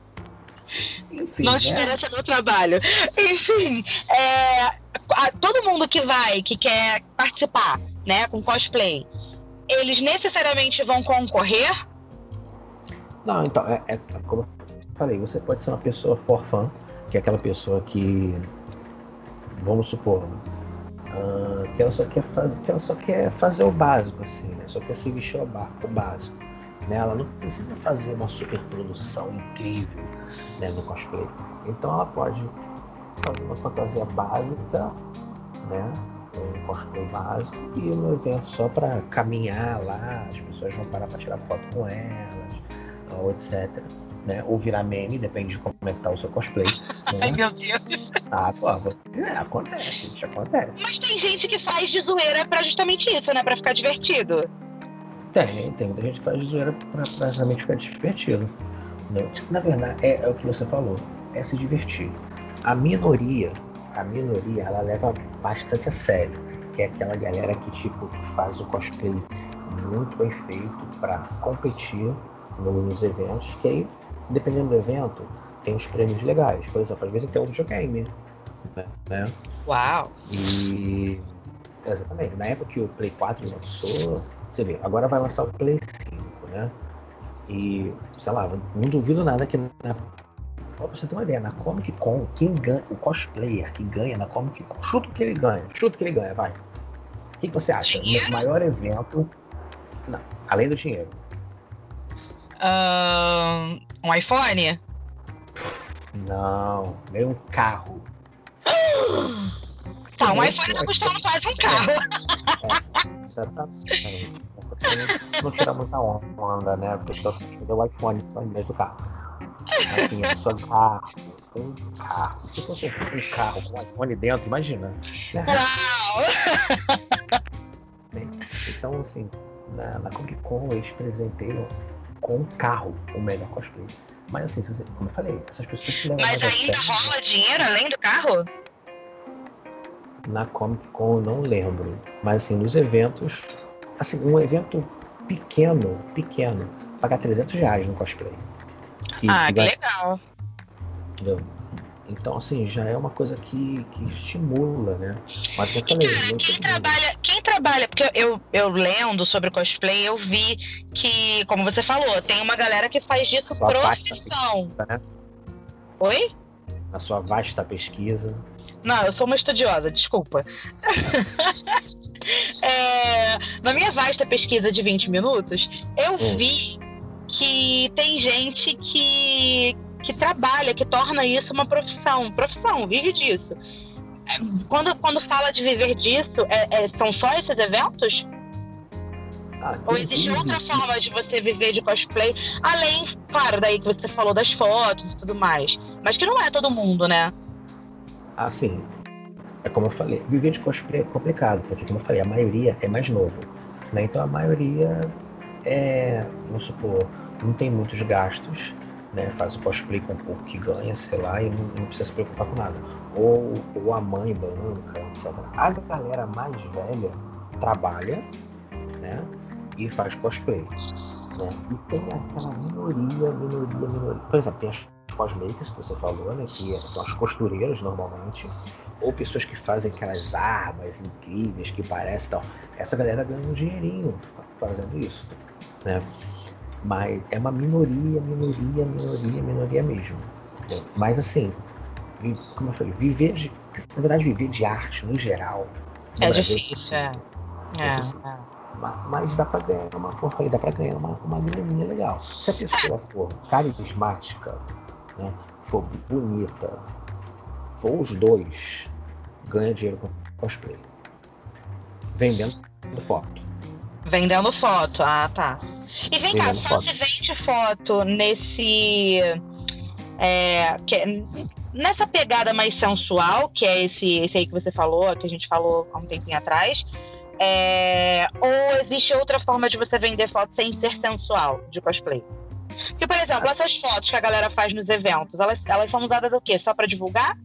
Enfim, não te né? meu trabalho. Enfim, é, a, todo mundo que vai, que quer participar, né, com cosplay, eles necessariamente vão concorrer? Não, então, é, é como eu falei, você pode ser uma pessoa for fã, que é aquela pessoa que, vamos supor, Uh, que ela só quer fazer, que ela só quer fazer o básico, assim, né? Só quer se vestir o, o básico. Né? Ela não precisa fazer uma super produção incrível né, no cosplay. Então ela pode fazer uma fantasia básica, né? Um cosplay básico e no evento só para caminhar lá, as pessoas vão parar para tirar foto com elas, ou etc né? Ou virar meme, depende de como é que tá o seu cosplay. Né? Ai, meu Deus. Ah, pô, é, acontece, gente, acontece. Mas tem gente que faz de zoeira pra justamente isso, né? Pra ficar divertido. Tem, tem muita gente que faz de zoeira pra, pra justamente ficar divertido. Né? Na verdade, é, é o que você falou, é se divertir. A minoria, a minoria, ela leva bastante a sério. Que é aquela galera que, tipo, que faz o cosplay muito bem feito para competir nos eventos, que aí dependendo do evento, tem uns prêmios legais. Por exemplo, às vezes tem um videogame. Né? Uau! E. Exatamente. Na época que o Play 4 lançou, você vê, agora vai lançar o Play 5, né? E, sei lá, não duvido nada que na. Pra você ter uma ideia, na Comic Con, quem ganha, o cosplayer que ganha na Comic Con, chuta que ele ganha, chuta que ele ganha, vai. O que, que você acha? No maior evento. Não, além do dinheiro. Uh, um iPhone? Não, nem um carro. (gasps) Tá, um iPhone tá custando quase um carro. É, exatamente. Não tira muita onda, né? Porque só deu o iPhone só em vez do carro. Assim, é só carro. Um carro. Se fosse um carro com um iPhone dentro, imagina. Uau! Então, assim, na, na Comic Con eles presenteiam com um carro o melhor cosplay. Mas assim, como eu falei, essas pessoas se levam Mas ainda rola dinheiro além do carro? Na Comic Con eu não lembro. Mas assim, nos eventos. Assim, um evento pequeno, pequeno, pagar 300 reais no cosplay. Que, ah, que, que legal. Entendeu? Então, assim, já é uma coisa que, que estimula, né? Mas falei, Cara, quem trabalha, quem trabalha, porque eu, eu lendo sobre cosplay, eu vi que, como você falou, tem uma galera que faz disso sua profissão. Pesquisa, né? Oi? Na sua vasta pesquisa. Não, eu sou uma estudiosa, desculpa. (laughs) é, na minha vasta pesquisa de 20 minutos, eu hum. vi que tem gente que, que trabalha, que torna isso uma profissão. Profissão, vive disso. Quando, quando fala de viver disso, é, é, são só esses eventos? Ah, Ou existe outra forma de você viver de cosplay, além, claro, daí que você falou das fotos e tudo mais. Mas que não é todo mundo, né? Assim, é como eu falei, viver de cosplay é complicado, porque como eu falei, a maioria é mais novo. Né? Então a maioria é, vamos supor, não tem muitos gastos, né? Faz o cosplay com pouco que ganha, sei lá, e não, não, precisa se preocupar com nada. Ou, ou a mãe banca, etc. A galera mais velha trabalha, né? E faz cosplay. Né? E tem aquela minoria, minoria, minoria. Por exemplo, tem as cosmakers que você falou, né? Que são as costureiras normalmente. Ou pessoas que fazem aquelas armas incríveis que parecem tal. Essa galera ganha um dinheirinho fazendo isso. Né? Mas é uma minoria, minoria, minoria, minoria mesmo. Mas assim, como eu falei, viver de. Na verdade, viver de arte no geral. No é Brasil, difícil, é. É, é. Mas dá pra ganhar uma, falei, dá pra ganhar uma, uma graninha legal. Se a pessoa for carismática, né, for bonita, for os dois, ganha dinheiro com cosplay. Vendendo foto. Vendendo foto, ah tá. E vem cá, só foto. se vende foto nesse. É, que, é, nessa pegada mais sensual, que é esse, esse aí que você falou, que a gente falou há um tempinho atrás. É, ou existe outra forma de você vender foto sem ser sensual de cosplay? Porque, por exemplo, essas fotos que a galera faz nos eventos, elas, elas são usadas do quê? Só para divulgar?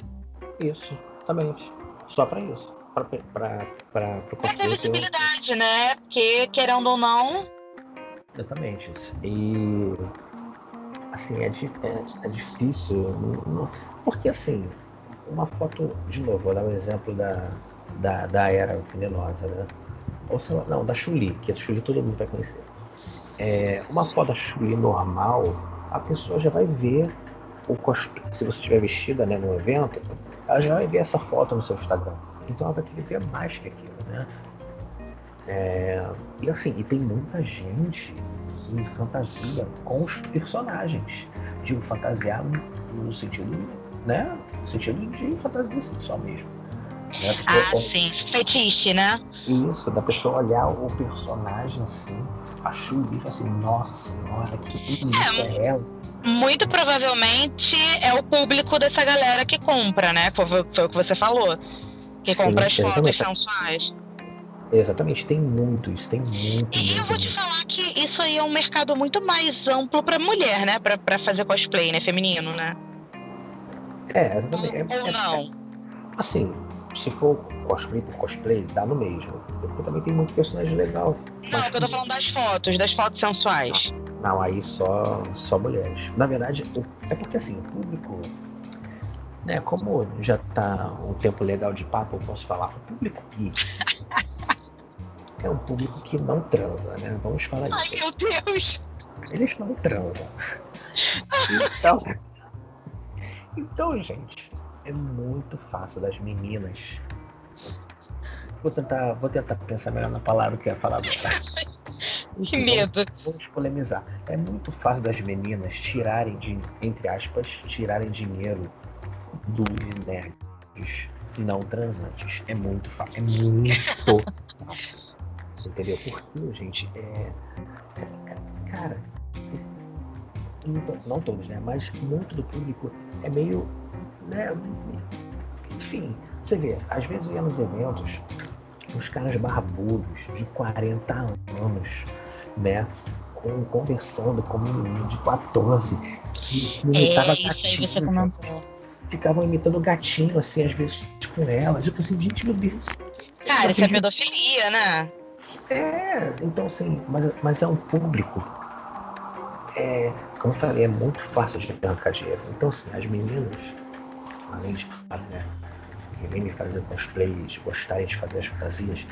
Isso, também. Só para isso. Para o ter visibilidade, né? Porque, querendo ou não, Exatamente. E assim, é, é, é difícil. porque assim, uma foto, de novo, vou dar um exemplo da, da, da era venenosa, né? Ou sei lá, não, da Chuli, que a Chuli todo mundo vai conhecer. É, uma foto da Chuli normal, a pessoa já vai ver o cosplay. Se você estiver vestida né, no evento, ela já vai ver essa foto no seu Instagram. Então ela vai querer ver mais que aquilo, né? É, e assim, e tem muita gente que fantasia com os personagens. Digo, fantasiar no sentido, né? No sentido de fantasia sexual mesmo. Né? Ah, sim, fetiche, né? Isso, da pessoa olhar o personagem assim, achou isso assim, nossa senhora, que bonita é, é ela. Muito provavelmente é o público dessa galera que compra, né? Foi, o que você falou. Que sim, compra as fotos sensuais. Exatamente, tem muitos, tem muito. E muito, eu vou te falar que isso aí é um mercado muito mais amplo para mulher, né? Para fazer cosplay, né? Feminino, né? É, exatamente. Ou, é, não? É, assim, se for cosplay por cosplay, dá no mesmo. Porque também tem muito personagem legal. Não, eu tô falando das fotos, das fotos sensuais. Não, não, aí só, só mulheres. Na verdade, é porque assim, o público. Né, como já tá um tempo legal de papo, eu posso falar, o público geek (laughs) é um público que não transa, né? Vamos falar Ai, isso. Ai, meu Deus! Eles não transam. Então, então, gente, é muito fácil das meninas. Vou tentar, vou tentar pensar melhor na palavra que eu ia falar agora. (laughs) que medo. Vamos, vamos polemizar. É muito fácil das meninas tirarem, de, entre aspas, tirarem dinheiro dos nerds não transantes. É muito fácil. É muito fácil. Entendeu? Porque, gente, é. Cara, não todos, né? Mas muito do público é meio. Né? Enfim, você vê, às vezes eu ia nos eventos, os caras barbudos de 40 anos, né? com, conversando com um menino de 14 que imitava é, isso gatinho, aí você comentou. Ficavam imitando gatinho, assim, às vezes com ela. Tipo assim, gente, meu Deus. Cara, isso é pedofilia, né? É, então assim, mas, mas é um público. É, como eu falei, é muito fácil de arrancar dinheiro. Então assim, as meninas, além de né, me fazer cosplays, gostarem de fazer as fantasias,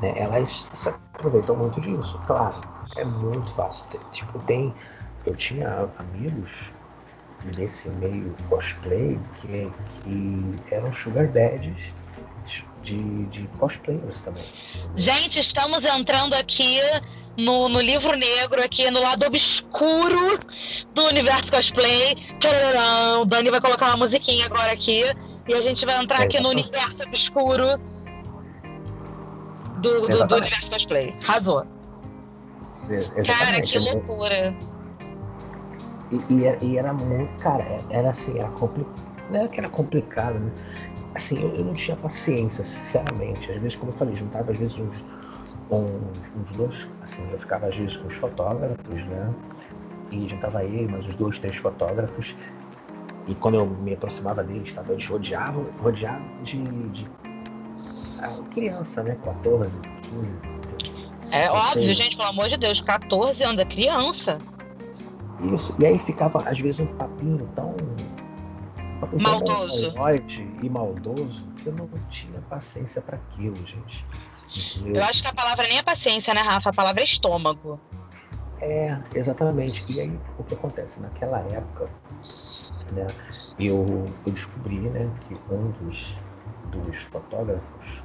né, elas se aproveitam muito disso. Claro, é muito fácil. Tipo, tem. Eu tinha amigos nesse meio cosplay que, que eram sugar daddies de, de cosplayers também. Gente, estamos entrando aqui no, no, livro negro, aqui no lado obscuro do universo cosplay. O Dani vai colocar uma musiquinha agora aqui. E a gente vai entrar é, aqui no universo obscuro do, do, do universo cosplay. Razou. Cara, que loucura. E, e, e, era muito, cara, era assim, era complicado. Não era que era complicado, né? Assim, eu, eu, não tinha paciência, sinceramente. Às vezes, como eu falei, juntava às vezes uns, uns, uns dois, assim, eu ficava às vezes com os fotógrafos, né? E juntava ele, mais uns dois, três fotógrafos. E quando eu me aproximava deles, tava, eles rodeavam, rodeavam de, de ah, criança, né? 14, 15. É óbvio, gente, pelo amor de Deus, 14 anos, é criança. Isso, e aí ficava, às vezes, um papinho tão maldoso. E maldoso, eu não tinha paciência para aquilo, gente. Entendeu? Eu acho que a palavra nem é paciência, né, Rafa? A palavra é estômago. É, exatamente. E aí, o que acontece? Naquela época, né, eu, eu descobri né, que um dos, dos fotógrafos,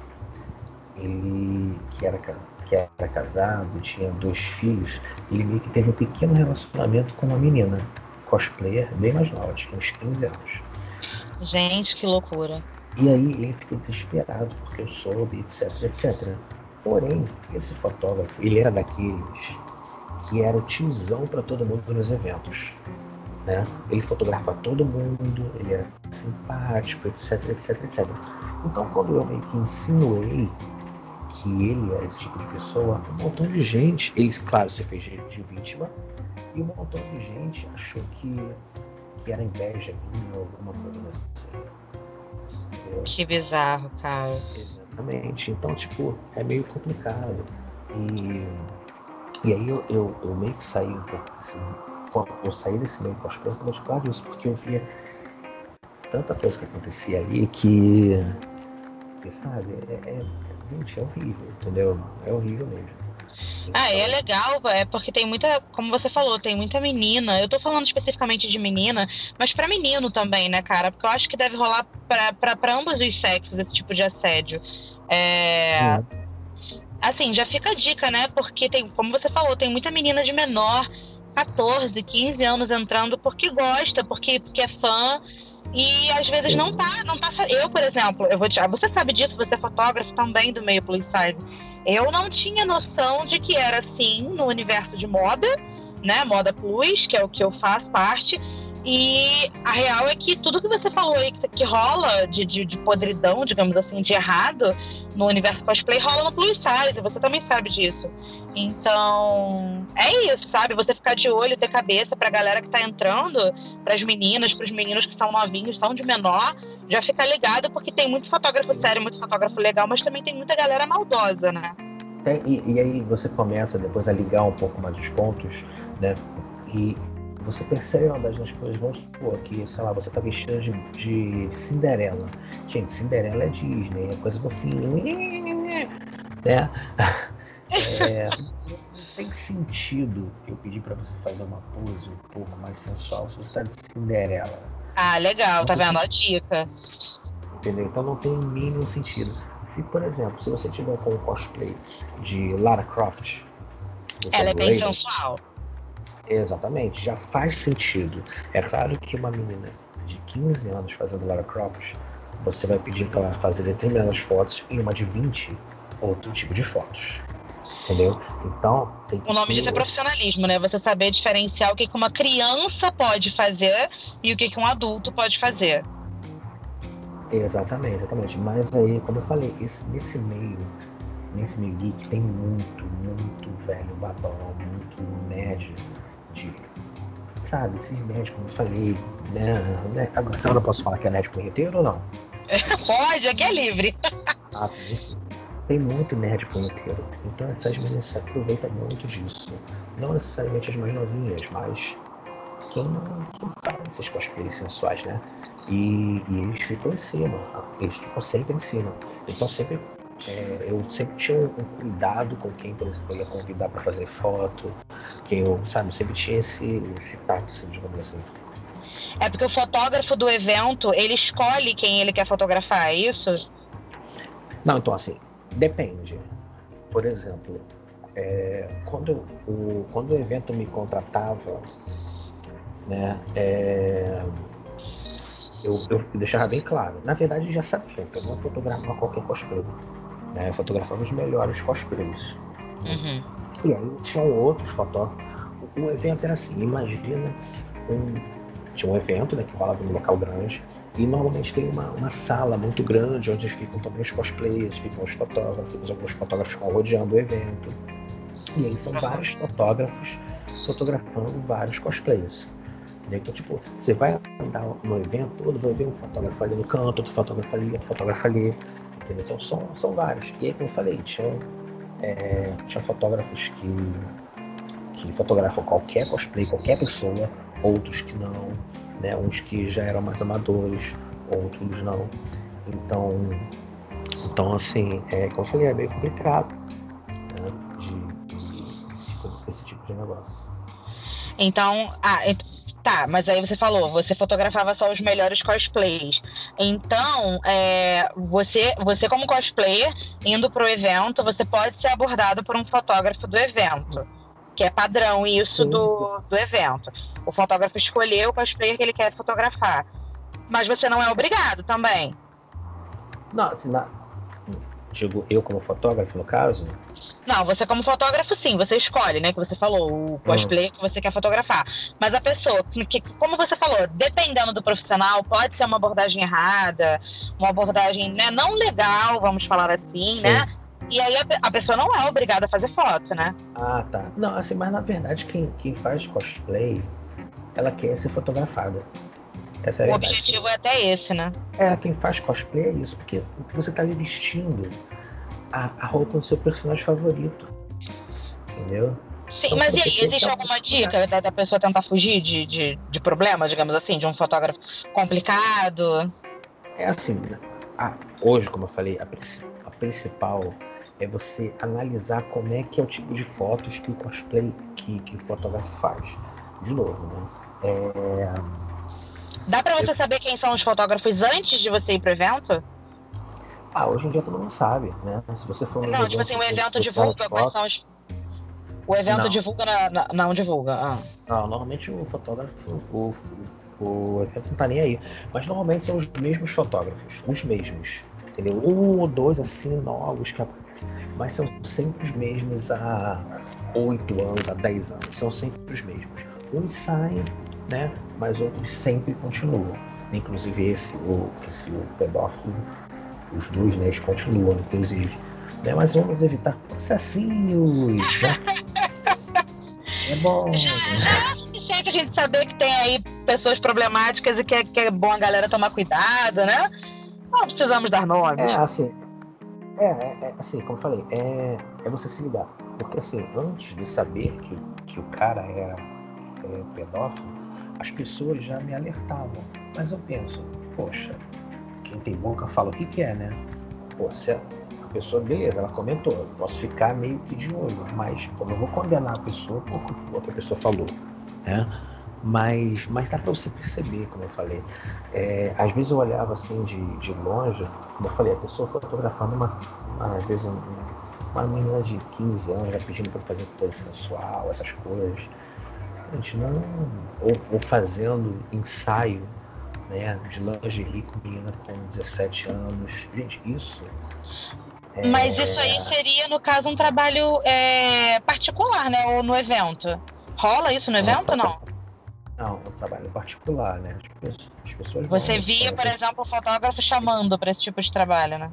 ele que era, que era casado, tinha dois filhos, ele meio que teve um pequeno relacionamento com uma menina, cosplayer, bem mais nova, tinha uns 15 anos. Gente, que loucura. E aí ele ficou desesperado porque eu soube, etc, etc. Porém, esse fotógrafo, ele era daqueles que era o tiozão para todo mundo nos eventos. Né? Ele fotografa todo mundo, ele era simpático, etc, etc, etc. Então, quando eu meio que insinuei que ele era esse tipo de pessoa, um montão de gente, ele, claro, se fez de vítima, e um montão de gente achou que que era inveja minha ou alguma coisa assim. Que bizarro, cara. Exatamente. Então, tipo, é meio complicado. E, e aí eu, eu, eu meio que saí um pouco assim. Eu saí desse meio cosplay exatamente por causa disso, porque eu via tanta coisa que acontecia ali que, que sabe, é, é, gente, é horrível, entendeu? É horrível mesmo. Ah, é legal, é porque tem muita, como você falou, tem muita menina. Eu tô falando especificamente de menina, mas para menino também, né, cara? Porque eu acho que deve rolar para ambos os sexos esse tipo de assédio. É. Assim, já fica a dica, né? Porque tem, como você falou, tem muita menina de menor, 14, 15 anos entrando porque gosta, porque, porque é fã. E às vezes não tá, não tá. Eu, por exemplo, eu vou te. Você sabe disso, você é fotógrafo também do meio plus size. Eu não tinha noção de que era assim no universo de moda, né? Moda Plus, que é o que eu faço parte. E a real é que tudo que você falou aí que, que rola de, de, de, podridão, digamos assim, de errado no universo cosplay, rola no plus size, você também sabe disso. Então, é isso, sabe? Você ficar de olho, ter cabeça pra galera que tá entrando, pras meninas, pros meninos que são novinhos, são de menor, já fica ligado, porque tem muito fotógrafo sério, muito fotógrafo legal, mas também tem muita galera maldosa, né? Tem, e, e, aí você começa depois a ligar um pouco mais os pontos, né? E você percebe uma das coisas, vamos supor que, sei lá, você tá vestido de, de Cinderela. Gente, Cinderela é Disney, é coisa fofinha, né? É, não (laughs) tem sentido eu pedir para você fazer uma pose um pouco mais sensual se você tá de Cinderela ah, legal, tá vendo a dica. Entendeu? Então não tem o mínimo sentido. Se, por exemplo, se você tiver com um cosplay de Lara Croft. Ela é bem Raiden, sensual. Exatamente, já faz sentido. É claro que uma menina de 15 anos fazendo Lara Croft, você vai pedir para ela fazer determinadas fotos e uma de 20 outro tipo de fotos entendeu? Então, tem O nome disso é profissionalismo, né? Você saber diferenciar o que uma criança pode fazer e o que um adulto pode fazer. Exatamente, exatamente. Mas aí, como eu falei, esse, nesse meio nesse meio geek tem muito, muito velho babão, muito nerd de. Sabe, esses nerds, como eu falei, né? agora, eu não posso falar que é nerd punheteiro ou não? (laughs) Pode, aqui é livre. Ah, tem muito nerd punheteiro. Então essas meninas se aproveitam muito disso. Não necessariamente as mais novinhas, mas quem, quem faz esses cosplays sensuais, né? E, e, eles ficam em cima, eles ficam sempre em cima. Então sempre é, eu sempre tinha um, um, cuidado com quem, por exemplo, eu ia convidar para fazer foto, quem eu, sabe, sempre tinha esse, esse tato, assim, digamos assim. É porque o fotógrafo do evento, ele escolhe quem ele quer fotografar, é isso? Não, então assim, depende. Por exemplo, é, quando, o, quando o evento me contratava, né, é, eu, eu deixava bem claro. Na verdade, já sabia que eu não fotografava qualquer cosplay. Né? Eu fotografava os melhores cosplays. Uhum. E aí tinham outros fotógrafos. O evento era assim, imagina um, tinha um evento né, que rolava num local grande. E normalmente tem uma, uma sala muito grande onde ficam também os cosplayers, ficam os fotógrafos, alguns fotógrafos ficam rodeando o evento. E aí são vários fotógrafos fotografando vários cosplayers. Então, tipo, você vai andar no evento todo, vai ver um fotógrafo ali no canto, outro fotógrafo ali, outro fotógrafo ali. Entendeu? Então são, são vários. E aí, como eu falei, tinha, é, tinha fotógrafos que, que fotografam qualquer cosplay, qualquer pessoa, outros que não, né? Uns que já eram mais amadores, outros não. Então, então assim, é, como eu falei, é meio complicado né? de, de, de, esse tipo de negócio. Então, ah, Tá, mas aí você falou, você fotografava só os melhores cosplays. Então, é, você, você como cosplayer, indo pro evento, você pode ser abordado por um fotógrafo do evento. Que é padrão isso do, do evento. O fotógrafo escolheu o cosplayer que ele quer fotografar. Mas você não é obrigado também. Não, assim, na, digo eu como fotógrafo, no caso, não, você como fotógrafo, sim, você escolhe, né? Que você falou, o cosplay uhum. que você quer fotografar. Mas a pessoa, que, como você falou, dependendo do profissional, pode ser uma abordagem errada, uma abordagem né, não legal, vamos falar assim, sim. né? E aí a, a, pessoa não é obrigada a fazer foto, né? Ah, tá. Não, assim, mas na verdade quem, quem faz cosplay, ela quer ser fotografada. Essa é o objetivo é até esse, né? É, quem faz cosplay é isso, porque o que você está ali vestindo a, a roupa do seu personagem favorito. Entendeu? Sim, então, mas e aí, existe alguma dica da, da, pessoa tentar fugir de, de, de problema, digamos assim, de um fotógrafo complicado? É assim, a, hoje, como eu falei, a, a, principal é você analisar como é que é o tipo de fotos que o cosplay, que, que o fotógrafo faz. De novo, né? É... Dá pra você saber quem são os fotógrafos antes de você ir pro evento? Ah, hoje em dia todo mundo sabe, né? Se você for Não, tipo assim, o evento divulga quais são os. O evento não. divulga na, na, não divulga. Ah. Não, normalmente o fotógrafo, o, o, o evento não tá nem aí. Mas normalmente são os mesmos fotógrafos, os mesmos. Entendeu? Um ou dois assim novos que aparecem. Mas são sempre os mesmos há oito anos, há dez anos. São sempre os mesmos. Uns saem, né? Mas outros sempre continuam. Inclusive esse, o, esse o pedófilo os dois, né? Eles continuam, inclusive. Né? Mas vamos evitar processinhos, né? É bom. (laughs) Já, é suficiente a gente saber que tem aí pessoas problemáticas e que é, que é bom a galera tomar cuidado, né? Não precisamos dar nomes. É, assim. É, é, é assim, como eu falei, é, é você se ligar. Porque assim, antes de saber que, que o cara era é, pedófilo, as pessoas já me alertavam. Mas eu penso, poxa, quem tem boca fala o que quer, né? Pô, se a pessoa, beleza, ela comentou, eu posso ficar meio que de olho, mas pô, não vou condenar a pessoa por que outra pessoa falou, né? Mas, mas dá para você perceber, como eu falei. É, às vezes eu olhava assim de, de longe, como eu falei, a pessoa fotografando uma, uma às vezes uma menina de 15 anos já pedindo para fazer coisa sensual, essas coisas. Gente, não. Ou, ou fazendo ensaio né, de lingerie com menina com 17 anos. Gente, isso. É... Mas isso aí seria, no caso, um trabalho é, particular, né? Ou no evento. Rola isso no evento ou não? Não, é um trabalho particular, né? As pessoas Você via, por exemplo, o fotógrafo chamando para esse tipo de trabalho, né?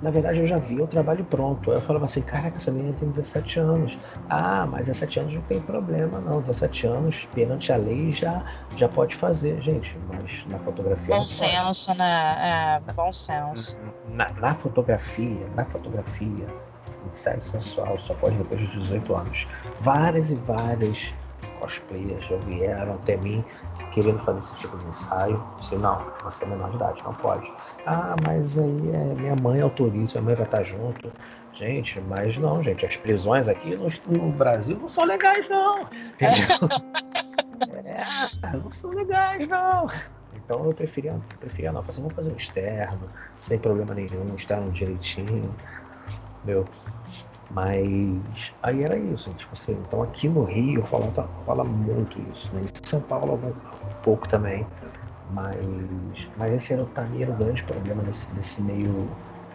Na verdade, eu já vi o trabalho pronto. Eu falava assim, caraca, essa menina tem 17 anos. Ah, mas 17 anos não tem problema, não. 17 anos, perante a lei, já, já pode fazer, gente. Mas na fotografia. Bom senso, né? É, bom senso. Na, na fotografia, na fotografia, ensaio sensual só pode depois dos 18 anos. Várias e várias cosplayers já vieram até mim querendo fazer esse tipo de ensaio. Eu disse, não, você é menor de idade, não pode. Ah, mas aí é, minha mãe autoriza, minha mãe vai estar junto. Gente, mas não, gente, as prisões aqui no, no Brasil não são legais, não. Entendeu? (laughs) é, não são legais, não. Então eu preferia, preferia não. Eu falei assim, vamos fazer um externo, sem problema nenhum, um externo direitinho. Meu, mas aí era isso, tipo assim, então aqui no Rio fala, fala muito isso, né? Em São Paulo um pouco também. Mas, mas esse era para mim era o grande problema desse, desse meio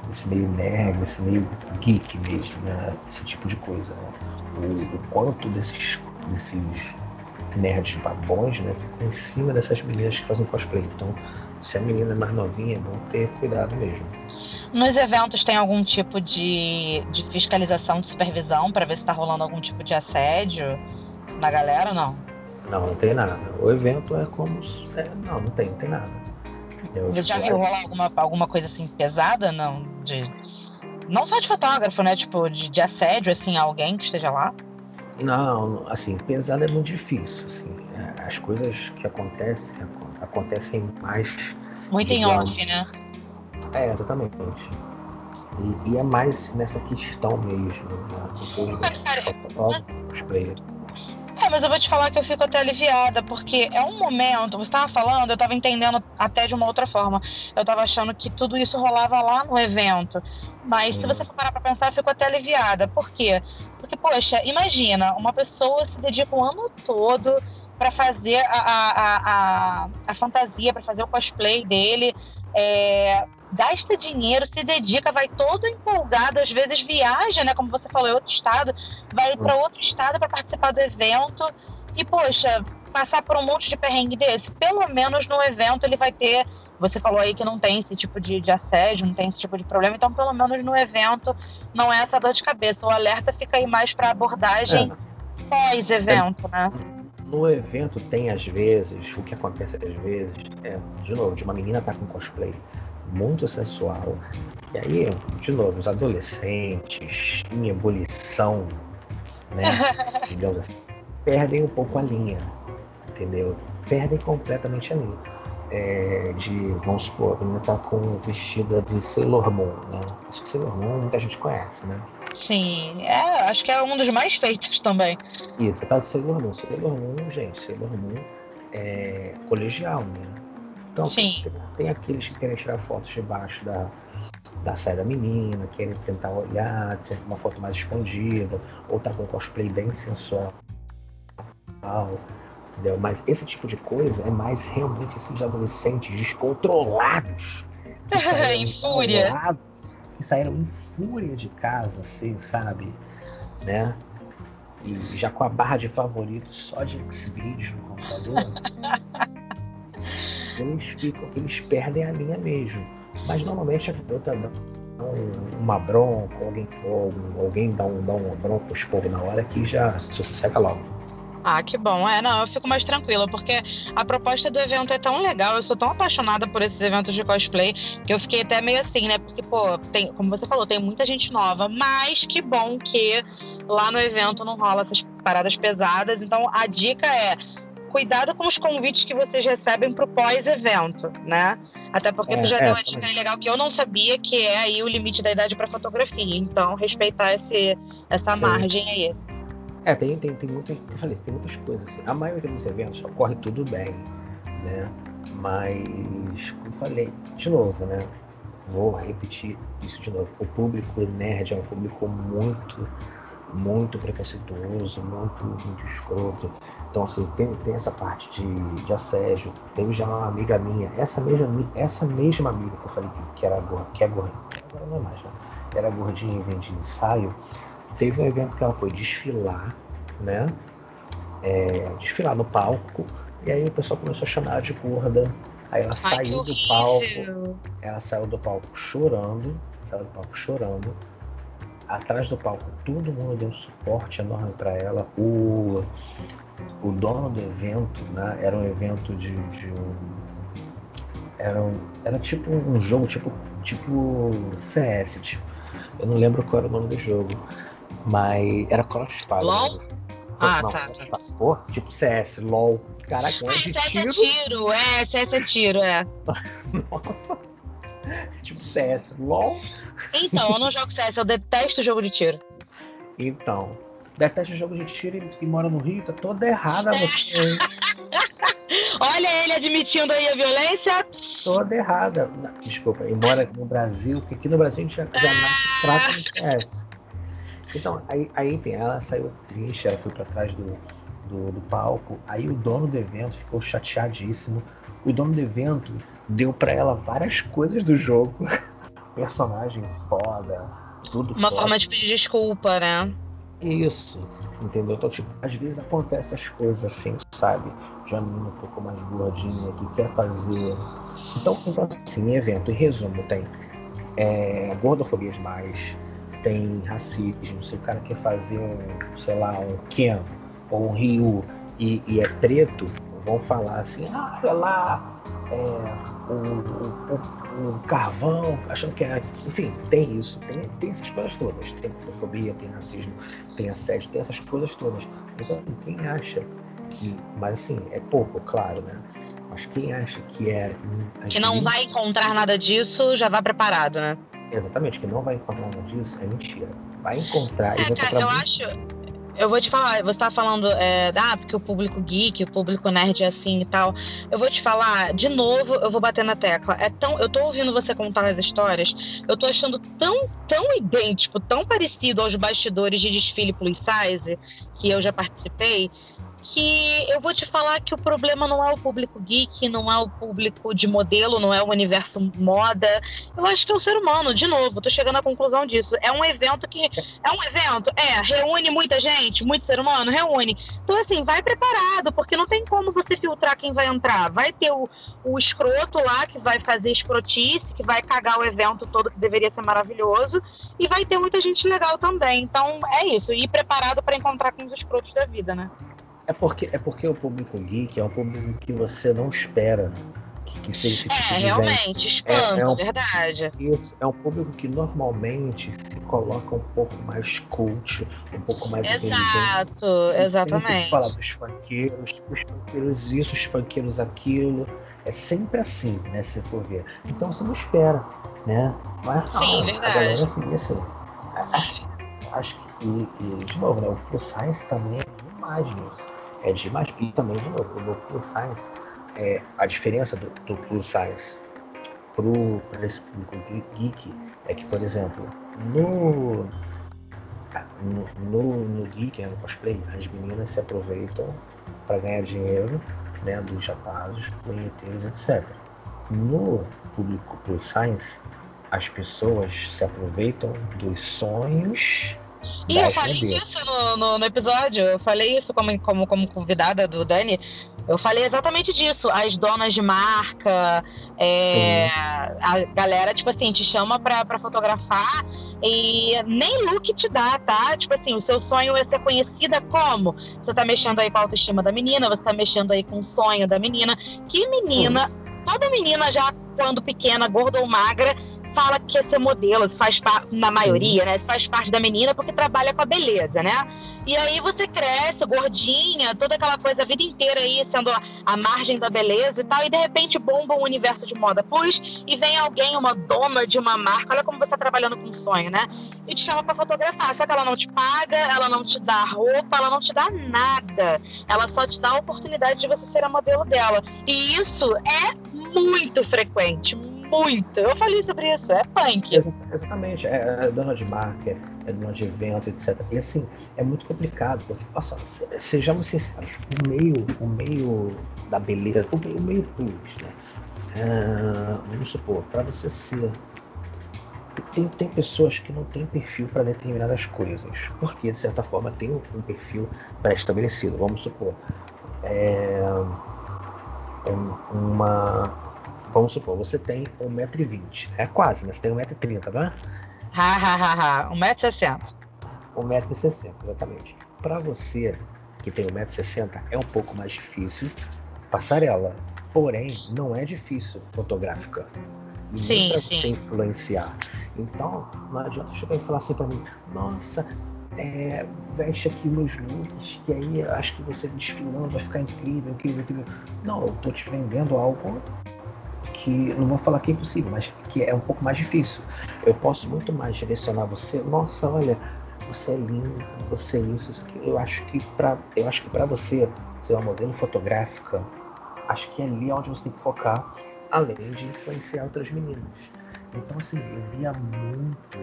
desse meio nerd, desse meio geek mesmo, né? Esse tipo de coisa, né? O, o quanto desses, desses nerds babões, né? Ficam em cima dessas meninas que fazem cosplay. Então, se a menina é mais novinha, vão ter cuidado mesmo. Nos eventos tem algum tipo de, de fiscalização, de supervisão para ver se está rolando algum tipo de assédio na galera, não? Não, não tem nada. O evento é como. É, não, não tem, não tem nada. Eu, Você já viu rolar alguma, alguma coisa assim pesada, não? De, não só de fotógrafo, né? Tipo, de, de assédio, assim, alguém que esteja lá? Não, assim, pesado é muito difícil, assim. É, as coisas que acontecem, acontecem mais. Muito digamos, em off, né? É, exatamente. E, e, é mais nessa questão mesmo, né? Depois players. É, mas eu vou te falar que eu fico até aliviada, porque é um momento, você estava falando, eu estava entendendo até de uma outra forma. Eu estava achando que tudo isso rolava lá no evento. Mas se você for parar para pensar, eu fico até aliviada. Por quê? Porque, poxa, imagina, uma pessoa se dedica o ano todo para fazer a, a, a, a fantasia, para fazer o cosplay dele. É, gasta dinheiro, se dedica, vai todo empolgado, às vezes viaja, né? Como você falou, em outro estado, vai para outro estado para participar do evento. E, poxa, passar por um monte de perrengue desse, pelo menos no evento ele vai ter. Você falou aí que não tem esse tipo de, de assédio, não tem esse tipo de problema, então pelo menos no evento não é essa dor de cabeça. O alerta fica aí mais para abordagem é. pós-evento, né? No evento tem às vezes, o que acontece às vezes, é, de novo, de uma menina tá com cosplay muito sensual. E aí, de novo, os adolescentes em ebulição, né? (laughs) digamos assim, perdem um pouco a linha, entendeu? Perdem completamente a linha. É, de, vamos supor, a menina tá com vestida de Sailor Moon, né? Acho que Sailor Moon muita gente conhece, né? Sim, é, acho que é um dos mais feitos também. Isso, tá de Sailor Moon. Sailor Moon, gente, Sailor Moon é colegial, né? Então, Sim. tem aqueles que querem tirar fotos debaixo da, da saia da menina, querem tentar olhar, ter uma foto mais escondida, ou tá com cosplay bem sensual. Entendeu? Mas esse tipo de coisa é mais realmente esses adolescentes descontrolados. (laughs) em fúria. Que saíram em fúria de casa, assim, sabe? Né? E já com a barra de favoritos só de Xvideos no computador. (laughs) eles ficam, eles perdem a linha mesmo. Mas normalmente a garota dá uma bronca, alguém, alguém dá, um, dá uma bronca os povo na hora que já se sossega logo. Ah, que bom. É, não, eu fico mais tranquila, porque a proposta do evento é tão legal, eu sou tão apaixonada por esses eventos de cosplay, que eu fiquei até meio assim, né? Porque, pô, tem, como você falou, tem muita gente nova, mas que bom que lá no evento não rola essas paradas pesadas. Então, a dica é cuidado com os convites que vocês recebem para o pós-evento, né? Até porque é, tu já é, deu uma dica legal que eu não sabia, que é aí o limite da idade para fotografia. Então, respeitar esse, essa Sim. margem aí. É, tem, tem, tem muitas. Eu falei, tem muitas coisas. Assim. A maioria dos eventos ocorre tudo bem, né? Mas, como falei, de novo, né? Vou repetir isso de novo. O público nerd é um público muito muito preconceituoso, muito, muito escroto. Então, assim, tem, tem essa parte de, de assédio. Teve já uma amiga minha, essa mesma, essa mesma amiga que eu falei que, que era gorda, que é gorda, agora não é mais, né? Era gordinha e vendia ensaio. Teve um evento que ela foi desfilar, né? É, desfilar no palco. E aí o pessoal começou a chamar ela de gorda. Aí ela Ai, saiu do palco. Ela saiu do palco chorando sala do palco chorando. Atrás do palco, todo mundo deu um suporte enorme para ela. O, o dono do evento, né? Era um evento de, de um. Era, um, era tipo um jogo, tipo, tipo CS. Tipo, eu não lembro qual era o nome do jogo. Mas era Crossfire. LOL? Né? Ah, não, tá. Pô, tipo CS, LOL. Caraca, é Ah, CS é tiro. tiro, é, CS é tiro, é. Nossa. Tipo CS, LOL. Então, eu não jogo CS, eu detesto jogo de tiro. Então, detesta jogo de tiro e, e mora no Rio, tá toda errada (laughs) você. Olha ele admitindo aí a violência. toda errada. Não, desculpa, e mora no Brasil, porque aqui no Brasil a gente já, já nasce fraca no CS. Então, aí, aí, enfim, ela saiu triste, ela foi pra trás do, do, do palco. Aí o dono do evento ficou chateadíssimo. O dono do evento deu pra ela várias coisas do jogo. (laughs) Personagem foda, tudo Uma foda. forma de pedir desculpa, né? Isso, entendeu? Então, tipo, às vezes acontece essas coisas assim, sabe? Já menina um pouco mais gordinha que quer fazer. Então, então assim, em evento, em resumo, tem é, gordofobias mais, tem racismo, se o cara quer fazer um, sei lá, um Ken ou um Ryu e, e é preto, vão falar assim, ah, olha lá, é, o, o, o- o carvão, achando que é. Enfim, tem isso, tem, tem essas coisas todas. Tem gordofobia, tem racismo, tem assédio, tem essas coisas todas. Então, quem acha que. Mas assim, é pouco, claro, né? Mas quem acha que é. Que não vai encontrar nada disso, já vá preparado, né? Exatamente, que não vai encontrar nada disso, é mentira. Vai encontrar e É, vai cara, encontrar eu muito- acho. Eu vou te falar, você tá falando, é, ah, porque o público geek, o público nerd é assim e tal. Eu vou te falar, de novo, eu vou bater na tecla. É tão, eu tô ouvindo você contar as histórias, eu tô achando tão, tão idêntico, tão parecido aos bastidores de desfile plus size, que eu já participei, que eu vou te falar que o problema não é o público geek, não é o público de modelo, não é o universo moda. Eu acho que é o ser humano, de novo, tô chegando à conclusão disso. É um evento que. É um evento, é, reúne muita gente, muito ser humano, reúne. Então, assim, vai preparado, porque não tem como você filtrar quem vai entrar. Vai ter o, o escroto lá que vai fazer escrotice, que vai cagar o evento todo, que deveria ser maravilhoso, e vai ter muita gente legal também. Então, é isso, ir preparado para encontrar com os escrotos da vida, né? É porque, é porque o público geek é um público que você não espera que, que seja esse tipo É, realmente, espanta, É- é um- verdade. Isso, é um público que normalmente se coloca um pouco mais cult, um pouco mais. Exato, Sempre exatamente. Fala dos funkeiros, os funkeiros isso, os funkeiros aquilo. É sempre assim, né? Se for ver. Então você não espera, né? Mas, Sim, não, verdade. A galera assim, assim. Acho, acho que, e, e, de novo, né? O Plus Science também é demais nisso. É demais. E também, de novo, no Plus Science, é, a diferença do, do Plus Science para esse público ge- geek é que, por exemplo, no, no, no, no geek, né, no cosplay, as meninas se aproveitam para ganhar dinheiro né, dos rapazes, punheteiros, etc. No público Plus Science, as pessoas se aproveitam dos sonhos E eu falei disso no, no, no episódio, eu falei isso como, como, como convidada do Dani. Eu falei exatamente disso. As donas de marca, é, a galera, tipo assim, te chama pra, pra fotografar e nem look te dá, tá? Tipo assim, o seu sonho é ser conhecida como? Você tá mexendo aí com a autoestima da menina, você tá mexendo aí com o sonho da menina. Que menina, toda menina já quando pequena, gorda ou magra, fala que quer ser modelo, isso faz parte, na maioria, né? Isso faz parte da menina porque trabalha com a beleza, né? E aí você cresce, gordinha, toda aquela coisa a vida inteira aí sendo a, margem da beleza e tal, e de repente bomba um universo de moda plus e vem alguém, uma dona de uma marca, olha como você tá trabalhando com um sonho, né? E te chama pra fotografar. Só que ela não te paga, ela não te dá roupa, ela não te dá nada. Ela só te dá a oportunidade de você ser a modelo dela. E isso é muito frequente, muito. Eu falei sobre isso, é punk. Exa- Exatamente, é, é de marca, é dona de evento, etc. E assim, é muito complicado, porque, nossa, se- sejamos sinceros, o meio, o meio da beleza, o meio, o meio plus, né? Ah, vamos supor, para você ser. Tem, tem pessoas que não têm perfil para determinadas coisas, porque de certa forma tem um, perfil pré-estabelecido. Vamos supor, é, um- uma, vamos supor, você tem 1,20m. É quase, né? Você tem 1,30m, né? Ha, ha, ha, ha. 1,60m. 1,60m, exatamente. Para você que tem 1,60m, é um pouco mais difícil passarela. Porém, não é difícil fotográfica. E sim, pra sim. você influenciar. Então, não adianta chegar e falar assim para mim, nossa, é, veste aqui nos looks, que aí acho que você desfilando vai ficar incrível, incrível, incrível. Não, eu tô te vendendo algo que não vou falar que é impossível, mas que é um pouco mais difícil. Eu posso muito mais direcionar você. Nossa, olha, você é lindo, você é isso, isso aqui. Eu acho que para, eu acho que para você ser uma modelo fotográfica, acho que é ali onde você tem que focar, além de influenciar outras meninas. Então assim, eu via muito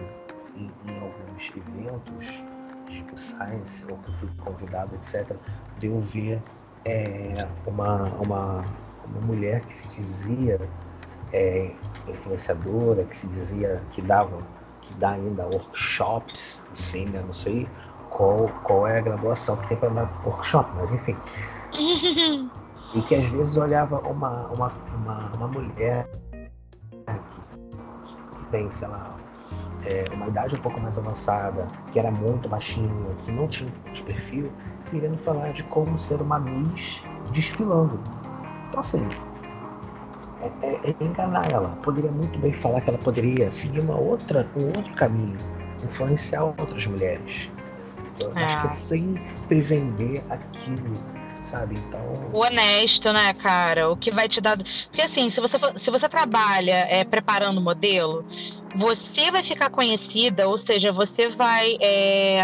em, em alguns eventos tipo Science, ou que eu fui convidado, etc., de eu ver é, uma, uma, uma mulher que se dizia é, influenciadora, que se dizia que dava, que dá ainda workshops, assim, né? Não sei qual, qual é a graduação que tem para dar workshop, mas enfim. (laughs) e que às vezes olhava uma, uma, uma, uma mulher que tem, sei lá, é, uma idade um pouco mais avançada, que era muito baixinha, que não tinha de perfil, querendo falar de como ser uma Miss desfilando. Então, assim, é, é, é, enganar ela. Poderia muito bem falar que ela poderia seguir uma outra, um outro caminho, influenciar outras mulheres. Eu é. acho que é sempre vender aquilo sabe? Então. O honesto, né, cara? O que vai te dar. Porque assim, se você, se você trabalha é, preparando modelo, você vai ficar conhecida, ou seja, você vai é,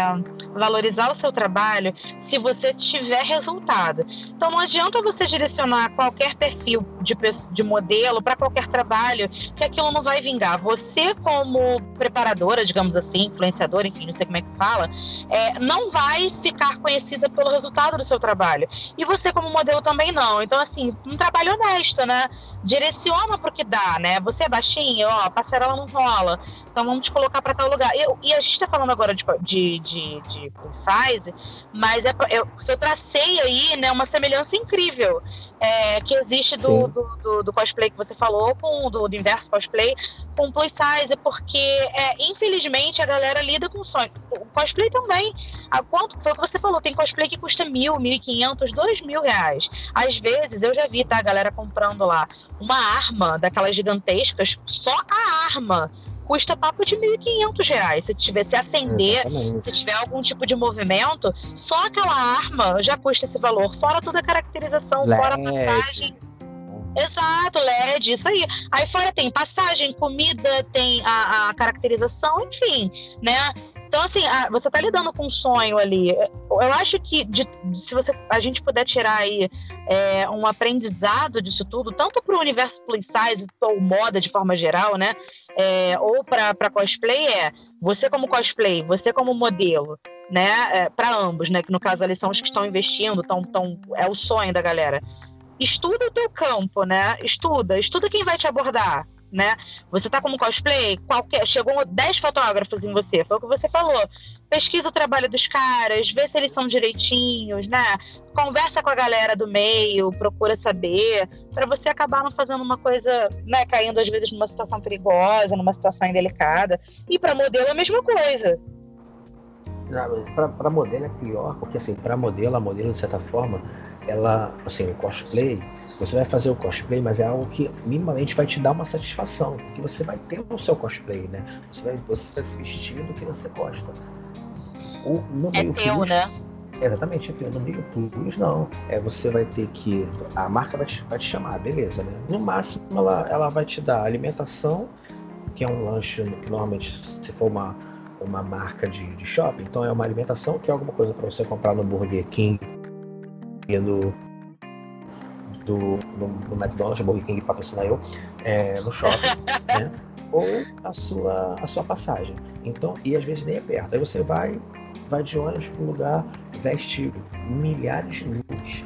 valorizar o seu trabalho se você tiver resultado. Então não adianta você direcionar qualquer perfil de, de modelo para qualquer trabalho, que aquilo não vai vingar. Você, como preparadora, digamos assim, influenciadora, enfim, não sei como é que se fala, é, não vai ficar conhecida pelo resultado do seu trabalho. E você, como modelo, também não. Então, assim, um trabalho honesto, né? direciona para o que dá, né? Você é baixinho, ó, passarela não rola, então vamos te colocar para tal lugar. Eu, e a gente está falando agora de, de, de, de size, mas é eu, eu tracei aí né, uma semelhança incrível é, que existe do, do, do, do, cosplay que você falou, com do, do inverso cosplay, com plus size, porque é, infelizmente a galera lida com sonho. O cosplay também. A quanto foi o que você falou? Tem cosplay que custa mil, mil e quinhentos, dois mil reais. Às vezes eu já vi, tá, a galera comprando lá uma arma daquelas gigantescas, só a arma custa papo de R$ 1.500. Se tiver se acender, Exatamente. se tiver algum tipo de movimento, só aquela arma já custa esse valor, fora toda a caracterização, LED. fora a passagem. Exato, LED, isso aí. Aí fora tem passagem, comida, tem a, a caracterização, enfim, né? Então, assim, a, você tá lidando com um sonho ali. Eu acho que de, se você, a gente puder tirar aí é, um aprendizado disso tudo, tanto para o universo plus size ou moda de forma geral, né? É, ou para cosplay, é você como cosplay, você como modelo, né? É, para ambos, né? Que no caso ali são os que estão investindo, tão, tão, é o sonho da galera. Estuda o teu campo, né? Estuda, estuda quem vai te abordar né? Você tá como cosplay, qualquer, chegou 10 fotógrafos em você, foi o que você falou. Pesquisa o trabalho dos caras, vê se eles são direitinhos, né? Conversa com a galera do meio, procura saber, para você acabar não fazendo uma coisa, né, caindo às vezes numa situação perigosa, numa situação indelicada. E para modelo é a mesma coisa. Para modelo é pior, porque assim, para modelo, a modelo de certa forma, ela, assim, o cosplay, você vai fazer o cosplay, mas é algo que minimamente vai te dar uma satisfação, porque você vai ter o seu cosplay, né? Você vai, você vai se vestir do que você gosta. O, no é meio teu, plus, né? Exatamente, é. No meio plus, não. É, você vai ter que. A marca vai te, vai te chamar, beleza, né? No máximo, ela, ela vai te dar alimentação, que é um lanche que normalmente, se for uma, uma marca de, de shopping, então é uma alimentação que é alguma coisa para você comprar no Burger King e no do, no, no McDonald's, Burger King patrocina eu, é, no shopping, (laughs) né? Ou a sua, a sua passagem. Então, e às vezes nem é perto. Aí você vai, vai de ônibus para um lugar, veste milhares de luzes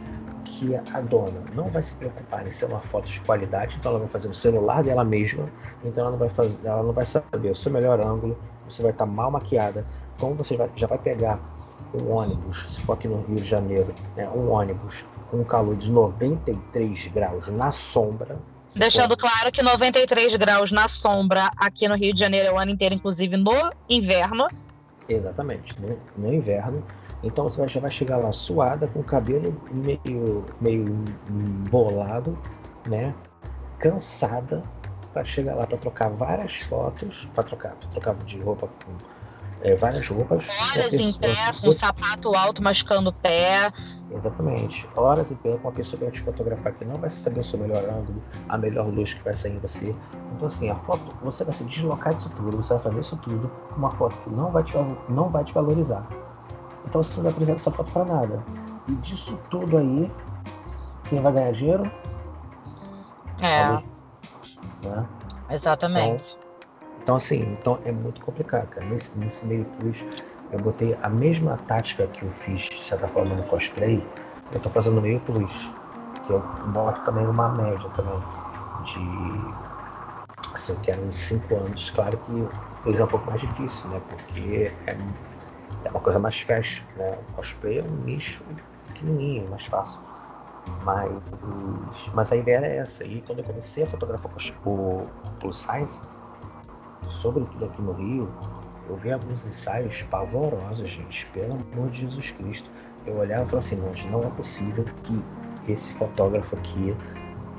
que a dona não vai se preocupar em ser uma foto de qualidade, então ela vai fazer o celular dela mesma, então ela não vai fazer, ela não vai saber o seu melhor ângulo, você vai estar mal maquiada, como você vai, já vai pegar um ônibus, se for aqui no Rio de Janeiro, né, um ônibus com calor de 93 graus na sombra, Deixando claro que 93 graus na sombra aqui no Rio de Janeiro é o ano inteiro, inclusive no inverno. Exatamente, no, no inverno. Então você já vai chegar lá suada, com o cabelo meio, meio bolado, né? Cansada, para chegar lá para trocar várias fotos, para trocar, pra trocar de roupa com é, várias roupas. Horas em pé, com um sapato alto machucando o pé. Exatamente. Horas em pé com uma pessoa que vai te fotografar que não vai saber o seu melhor ângulo, a melhor luz que vai sair em você. Então, assim, a foto, você vai se deslocar disso tudo, você vai fazer isso tudo com uma foto que não vai te, não vai te valorizar. Então, você não vai precisar dessa foto para nada. E disso tudo aí, quem vai ganhar dinheiro? É. Né? Exatamente. Então, então, assim, então é muito complicado, cara. Nesse, nesse meio plus, eu botei a mesma tática que eu fiz, de certa forma, no cosplay, eu tô fazendo meio plus. Que eu boto também uma média também de. Assim, eu quero uns 5 anos. Claro que hoje é um pouco mais difícil, né? Porque é, é uma coisa mais fashion, né? O cosplay é um nicho pequenininho, mais fácil. Mas, mas a ideia é essa. E quando eu comecei a fotografar o plus size, sobretudo aqui no Rio, eu vi alguns ensaios pavorosos, gente, pelo amor de Jesus Cristo. Eu olhava e falava assim, não, não é possível que esse fotógrafo aqui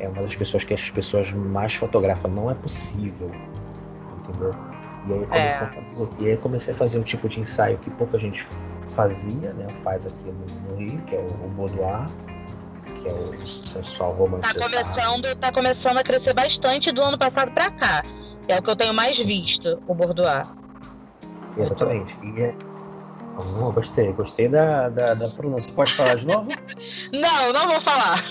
é uma das pessoas que as pessoas mais fotografam. Não é possível. Entendeu? E aí, comecei é. a fazer, e aí comecei a fazer um tipo de ensaio que pouca gente fazia, né? Faz aqui no, no Rio, que é o, o boudoir, que é o sensual romance. Tá começando, tá começando a crescer bastante do ano passado para cá. É o que eu tenho mais visto, o Bordoar. Exatamente. E é... Oh, gostei, gostei da, da, da pronúncia. Pode falar de novo? (laughs) não, não vou falar.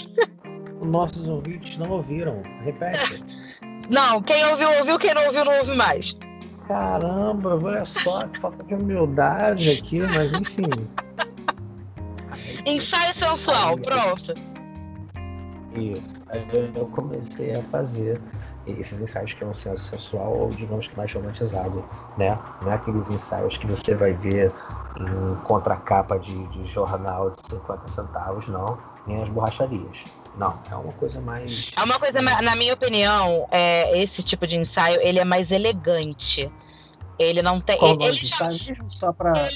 Nossos ouvintes não ouviram. Repete. (laughs) Não, quem ouviu, ouviu, quem não ouviu, não ouve mais. Caramba, olha só, que falta de humildade aqui, mas enfim. Ensaio sensual, Aí, pronto. Isso. Aí eu comecei a fazer esses ensaios que é um senso sensual ou digamos que mais romantizado, né? Não é aqueles ensaios que você vai ver em contracapa de, de jornal de 50 centavos, não, nem as borracharias. Não, é uma coisa mais. É uma coisa, na minha opinião, é, esse tipo de ensaio ele é mais elegante. Ele não tem. Qual ele, ele já... só para. Ele...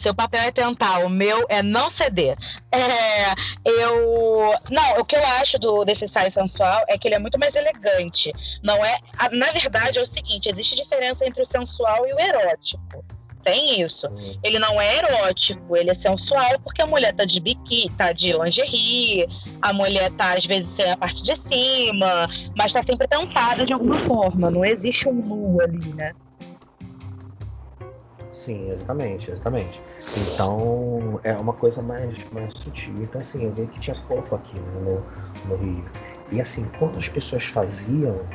Seu papel é tentar, o meu é não ceder. É, eu. Não, o que eu acho do, desse ensaio sensual é que ele é muito mais elegante. Não é. Na verdade, é o seguinte: existe diferença entre o sensual e o erótico. Tem isso. Hum. Ele não é erótico, ele é sensual porque a mulher tá de biquíni, tá de lingerie, a mulher tá às vezes sem a parte de cima, mas tá sempre tentada de alguma forma. Não existe um nu ali, né? Sim, exatamente, exatamente. Então é uma coisa mais, mais sutil. Então assim, eu vi que tinha pouco aqui no, no Rio. E assim, quando as pessoas faziam,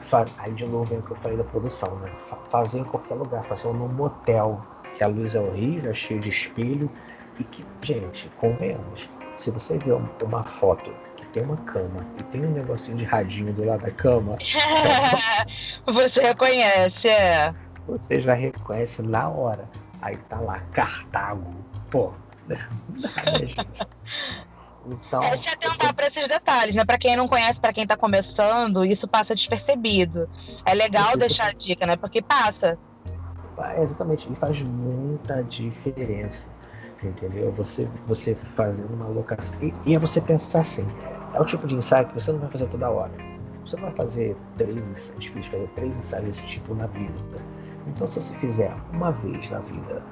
fa... aí de novo é o que eu falei da produção, né? Faziam em qualquer lugar, faziam num motel, que a luz é horrível, é cheio de espelho. E que, gente, convenhamos, se você vê uma foto que tem uma cama e tem um negocinho de radinho do lado da cama. (laughs) você reconhece, é você já reconhece na hora. Aí tá lá, Cartago. Pô, (laughs) né? Então, é se atentar para esses detalhes, né? Para quem não conhece, para quem tá começando, isso passa despercebido. É legal deixar a dica, né? Porque passa. exatamente, e faz muita diferença. Entendeu? Você, você fazendo uma locação. E, e é você pensar assim: é o tipo de ensaio que você não vai fazer toda hora. Você vai fazer três ensaios, difícil fazer três ensaios desse tipo na vida. Então, se você fizer uma vez na vida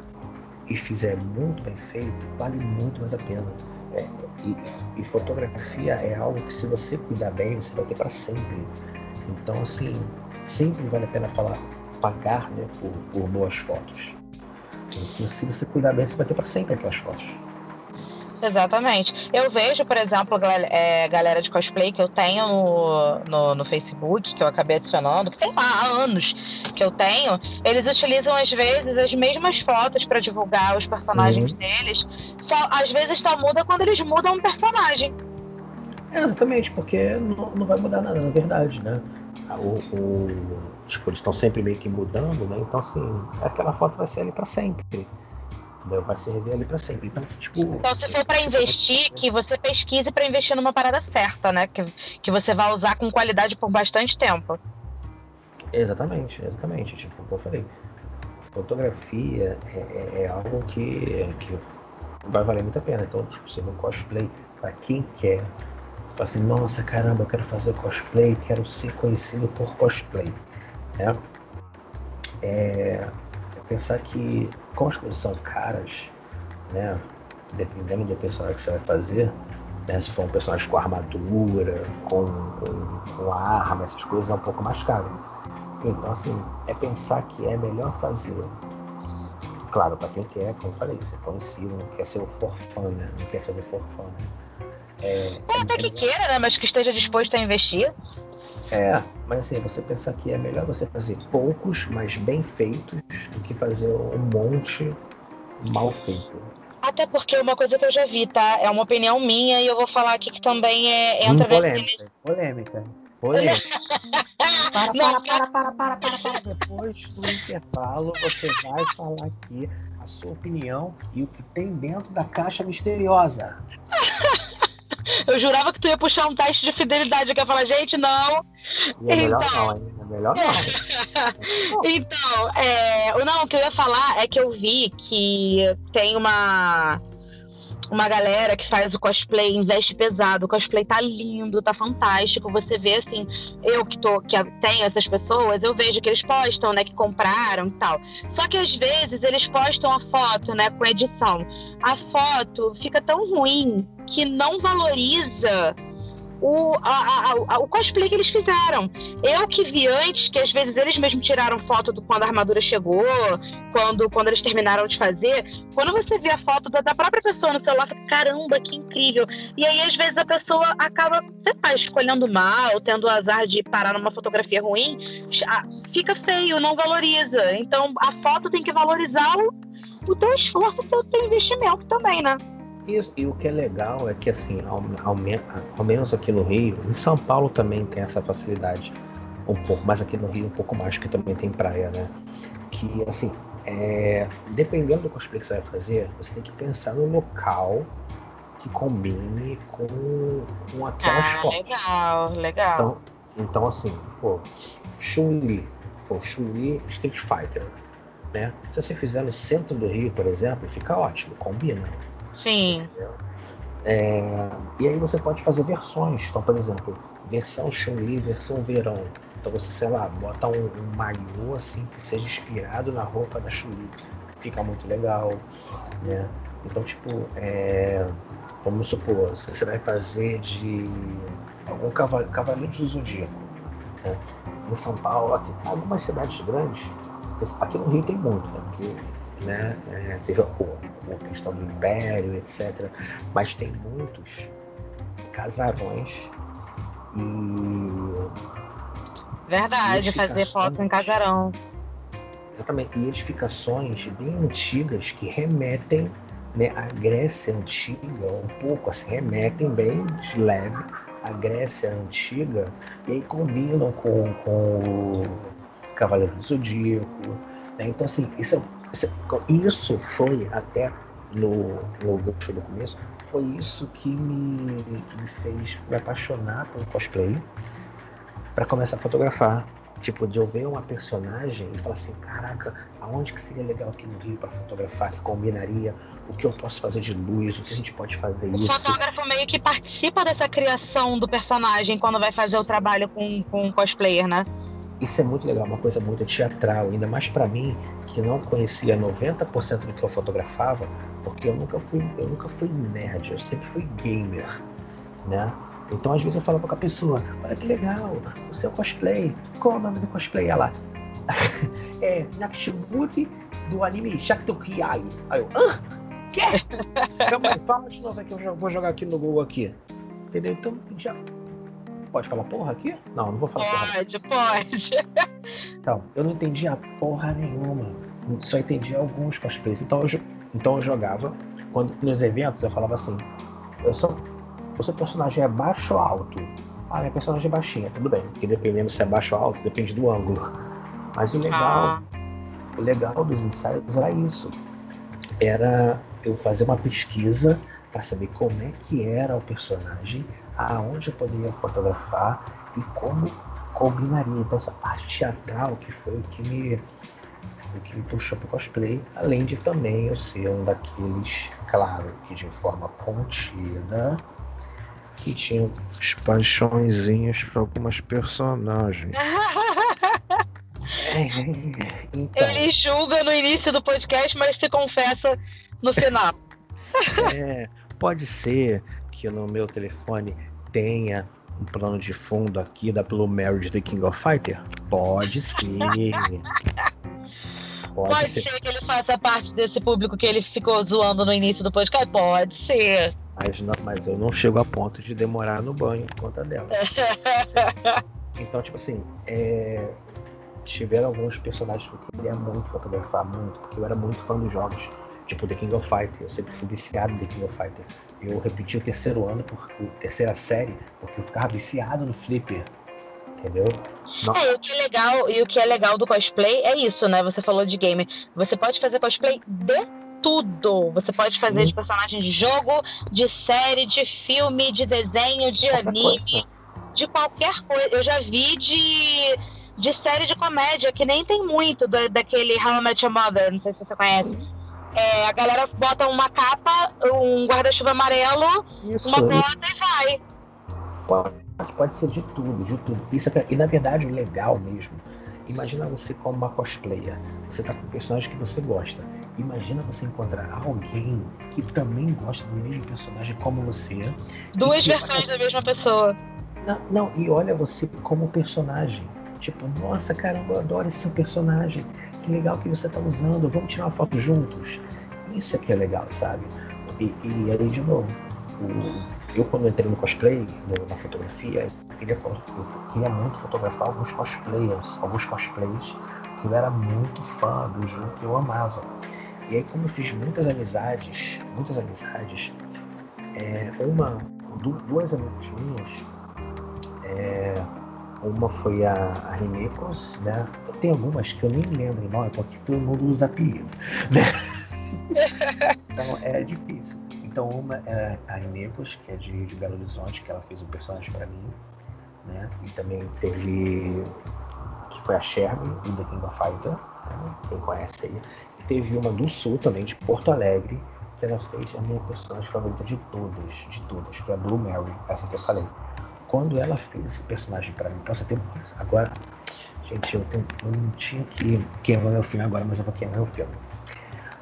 e fizer muito bem feito, vale muito mais a pena. É, e, e, fotografia é algo que, se você cuidar bem, você vai ter para sempre. Então, assim, sempre vale a pena falar, pagar né, por, por boas fotos. Então, se você cuidar bem, você vai ter para sempre aquelas fotos. Exatamente. Eu vejo, por exemplo, é, galera de cosplay que eu tenho no, no, no, Facebook, que eu acabei adicionando, que tem há anos que eu tenho, eles utilizam às vezes as mesmas fotos para divulgar os personagens uhum. deles. Só às vezes só muda quando eles mudam um personagem. É, exatamente, porque não, não vai mudar nada, na verdade, né? O, o, tipo, eles estão sempre meio que mudando, né? Então, assim, aquela foto vai ser ali para sempre. Vai servir ali para sempre. Então, tipo, então, se for para investir, que você pesquise para investir numa parada certa, né? Que, que você vai usar com qualidade por bastante tempo. Exatamente, exatamente. Tipo, como eu falei, fotografia é, é, é algo que, que vai valer muito a pena. Então, tipo, se no cosplay, para quem quer, fala assim, nossa caramba, eu quero fazer cosplay, quero ser conhecido por cosplay. Né? É, pensar que como as coisas são caras, né? Dependendo do personagem que você vai fazer, né? se for um personagem com armadura, com, com, com arma, essas coisas é um pouco mais caro. Então assim, é pensar que é melhor fazer. Claro, para quem quer, como eu falei, ser conhecido, não quer ser o forfã, né? Não quer fazer forfã, né? É, é até que queira, né? Mas que esteja disposto a investir. É, mas assim, você pensar que é melhor você fazer poucos, mas bem feitos, do que fazer um monte mal feito. Até porque uma coisa que eu já vi, tá? É uma opinião minha e eu vou falar aqui que também é, entra hum, polêmica, nesse... polêmica. Polêmica. (laughs) para, para, para, para, para, para, para. Depois do intervalo, você vai falar aqui a sua opinião e o que tem dentro da caixa misteriosa. (laughs) Eu jurava que tu ia puxar um teste de fidelidade. Eu ia falar, gente, não. É melhor então, não, hein? É melhor não. (laughs) então, é, não, o que eu ia falar é que eu vi que tem uma uma galera que faz o cosplay, investe pesado. O cosplay tá lindo, tá fantástico. Você vê assim, eu que tô, que tenho essas pessoas, eu vejo que eles postam, né, que compraram e tal. Só que às vezes eles postam a foto, né, com edição. A foto fica tão ruim que não valoriza o, a, a, o cosplay que eles fizeram. Eu que vi antes, que às vezes eles mesmos tiraram foto do quando a armadura chegou, quando, quando eles terminaram de fazer. Quando você vê a foto da, da própria pessoa no celular, fica, caramba, que incrível. E aí, às vezes, a pessoa acaba, sei lá, escolhendo mal, tendo o azar de parar numa fotografia ruim, fica feio, não valoriza. Então, a foto tem que valorizar o, o teu esforço, o teu, teu investimento também, né? Isso, e o que é legal é que, assim, ao, ao, ao, menos aqui no Rio, em São Paulo também tem essa facilidade, um pouco, mas aqui no Rio um pouco mais, porque também tem praia, né? Que, assim, é, dependendo do cosplay que você vai fazer, você tem que pensar no local que combine com, com aquelas ah, fotos. Legal, legal. Então, então assim, pô, Chun-Li, pô, Chun-Li Street Fighter, né? Se você fizer no centro do Rio, por exemplo, fica ótimo, combina. Sim. É, e aí você pode fazer versões. Então, por exemplo, versão Chun-Li, versão verão. Então você, sei lá, bota um, um maiô assim que seja inspirado na roupa da Chun-Li. Fica muito legal, né? Então, tipo, é, vamos supor, você vai fazer de algum cavaleiro, cavaleiro Zodíaco. Né? Em São Paulo, aqui, algumas cidades grandes, aqui no Rio tem muito, né? Porque né? É, teve a, a questão do império, etc. Mas tem muitos casarões e. Verdade, fazer foto em casarão. Exatamente, e edificações bem antigas que remetem né, à Grécia antiga, um pouco assim, remetem bem de leve à Grécia antiga, e aí combinam com, com o Cavaleiro do Zodíaco. Né? Então, assim, isso é isso foi até no, no gancho do começo, foi isso que me, que me fez me apaixonar pelo cosplay para começar a fotografar. Tipo, de eu ver uma personagem e falar assim, caraca, aonde que seria legal aqui no Rio para fotografar, que combinaria, o que eu posso fazer de luz, o que a gente pode fazer o isso. O fotógrafo meio que participa dessa criação do personagem quando vai fazer o trabalho com, com o cosplayer, né? Isso é muito legal, uma coisa muito teatral, ainda mais para mim, que não conhecia 90% do que eu fotografava, porque eu nunca fui, eu nunca fui nerd, eu sempre fui gamer, né? Então às vezes eu falava com a pessoa, olha que legal, o seu cosplay, qual é o nome do cosplay? Ela (laughs) é Nakshimuri do anime Shakutokiai. Aí eu, hã? Quê? (laughs) Calma aí, fala de novo aqui, eu vou jogar aqui no Google aqui. Entendeu? Então já Pode falar porra aqui? Não, não vou falar pode, porra. Pode, pode. (laughs) Então, eu não entendia porra nenhuma. Só entendia alguns cosplays. Então eu, então eu jogava. Quando, nos eventos eu falava assim, eu sou. O seu personagem é baixo ou alto? Ah, minha personagem é baixinha, tudo bem. Porque dependendo se é baixo ou alto, depende do ângulo. Mas o legal. Ah. O legal dos ensaios era isso. era eu fazer uma pesquisa para saber como é que era o personagem, aonde eu poderia fotografar e como combinaria. Então essa parte teatral que foi o que me, o que me puxou para cosplay, além de também eu ser um daqueles, claro, que de forma contida, que tinha as paixõezinhas para algumas personagens. (laughs) É, então. Ele julga no início do podcast, mas se confessa no final. (laughs) É, pode ser que no meu telefone tenha um plano de fundo aqui da Blue Mary The King of Fighter? Pode ser. (laughs) Pode, Pode ser. ser. que ele faça parte desse público que ele ficou zoando no início do podcast? Pode ser. Mas, não, mas eu não chego a ponto de demorar no banho por conta dela. (laughs) então, tipo assim, é... tiveram alguns personagens que eu queria muito fotografar, muito, porque eu era muito fã dos jogos tipo The King of Fighter. Eu sempre fui viciado em The King of Fighter. Eu repeti o terceiro ano, por, a terceira série, porque eu ficava viciado no Flipper. Entendeu? É, e o que é legal, e o que é legal do cosplay é isso, né? Você falou de game. Você pode fazer cosplay de tudo. Você pode fazer Sim. de personagem de jogo, de série, de filme, de desenho, de anime, de qualquer coisa. Eu já vi de, de série de comédia, que nem tem muito do, daquele How I Met Your Mother, não sei se você conhece. É, a galera bota uma capa, um guarda-chuva amarelo, Isso. uma bota e vai. Pode, pode ser de tudo, de tudo. Isso é, e na verdade o legal mesmo. Imagina você como uma cosplayer. Você tá com um personagem que você gosta. Imagina você encontrar alguém que também gosta do mesmo personagem como você. Duas versões da mesma pessoa. Não, não, e olha você como personagem. Tipo, nossa, caramba, eu adoro esse seu personagem que legal que você está usando, vamos tirar uma foto juntos. Isso é que é legal, sabe? E, e aí, de novo, o, eu quando entrei no cosplay, no, na fotografia, eu queria, eu queria muito fotografar alguns cosplayers, alguns cosplays que eu era muito fã do jogo que eu amava. E aí, como eu fiz muitas amizades, muitas amizades, é, uma, duas amigas minhas, é, uma foi a, a Renecos, né? Tem algumas que eu nem lembro o nome, porque todo mundo usa apelido, né? (laughs) então é difícil. Então uma é a Renecos, que é de, de Belo Horizonte, que ela fez um personagem para mim, né? E também teve que foi a Sherby do The King of Fighter, né? quem conhece aí. E teve uma do Sul também, de Porto Alegre, que ela fez a minha personagem favorita de todas, de todas, que é a Blue Mary, essa que eu falei quando ela fez esse personagem para mim, você ter agora, gente, eu, tenho, eu não tinha que queimar meu filme agora, mas eu vou queimar meu filme.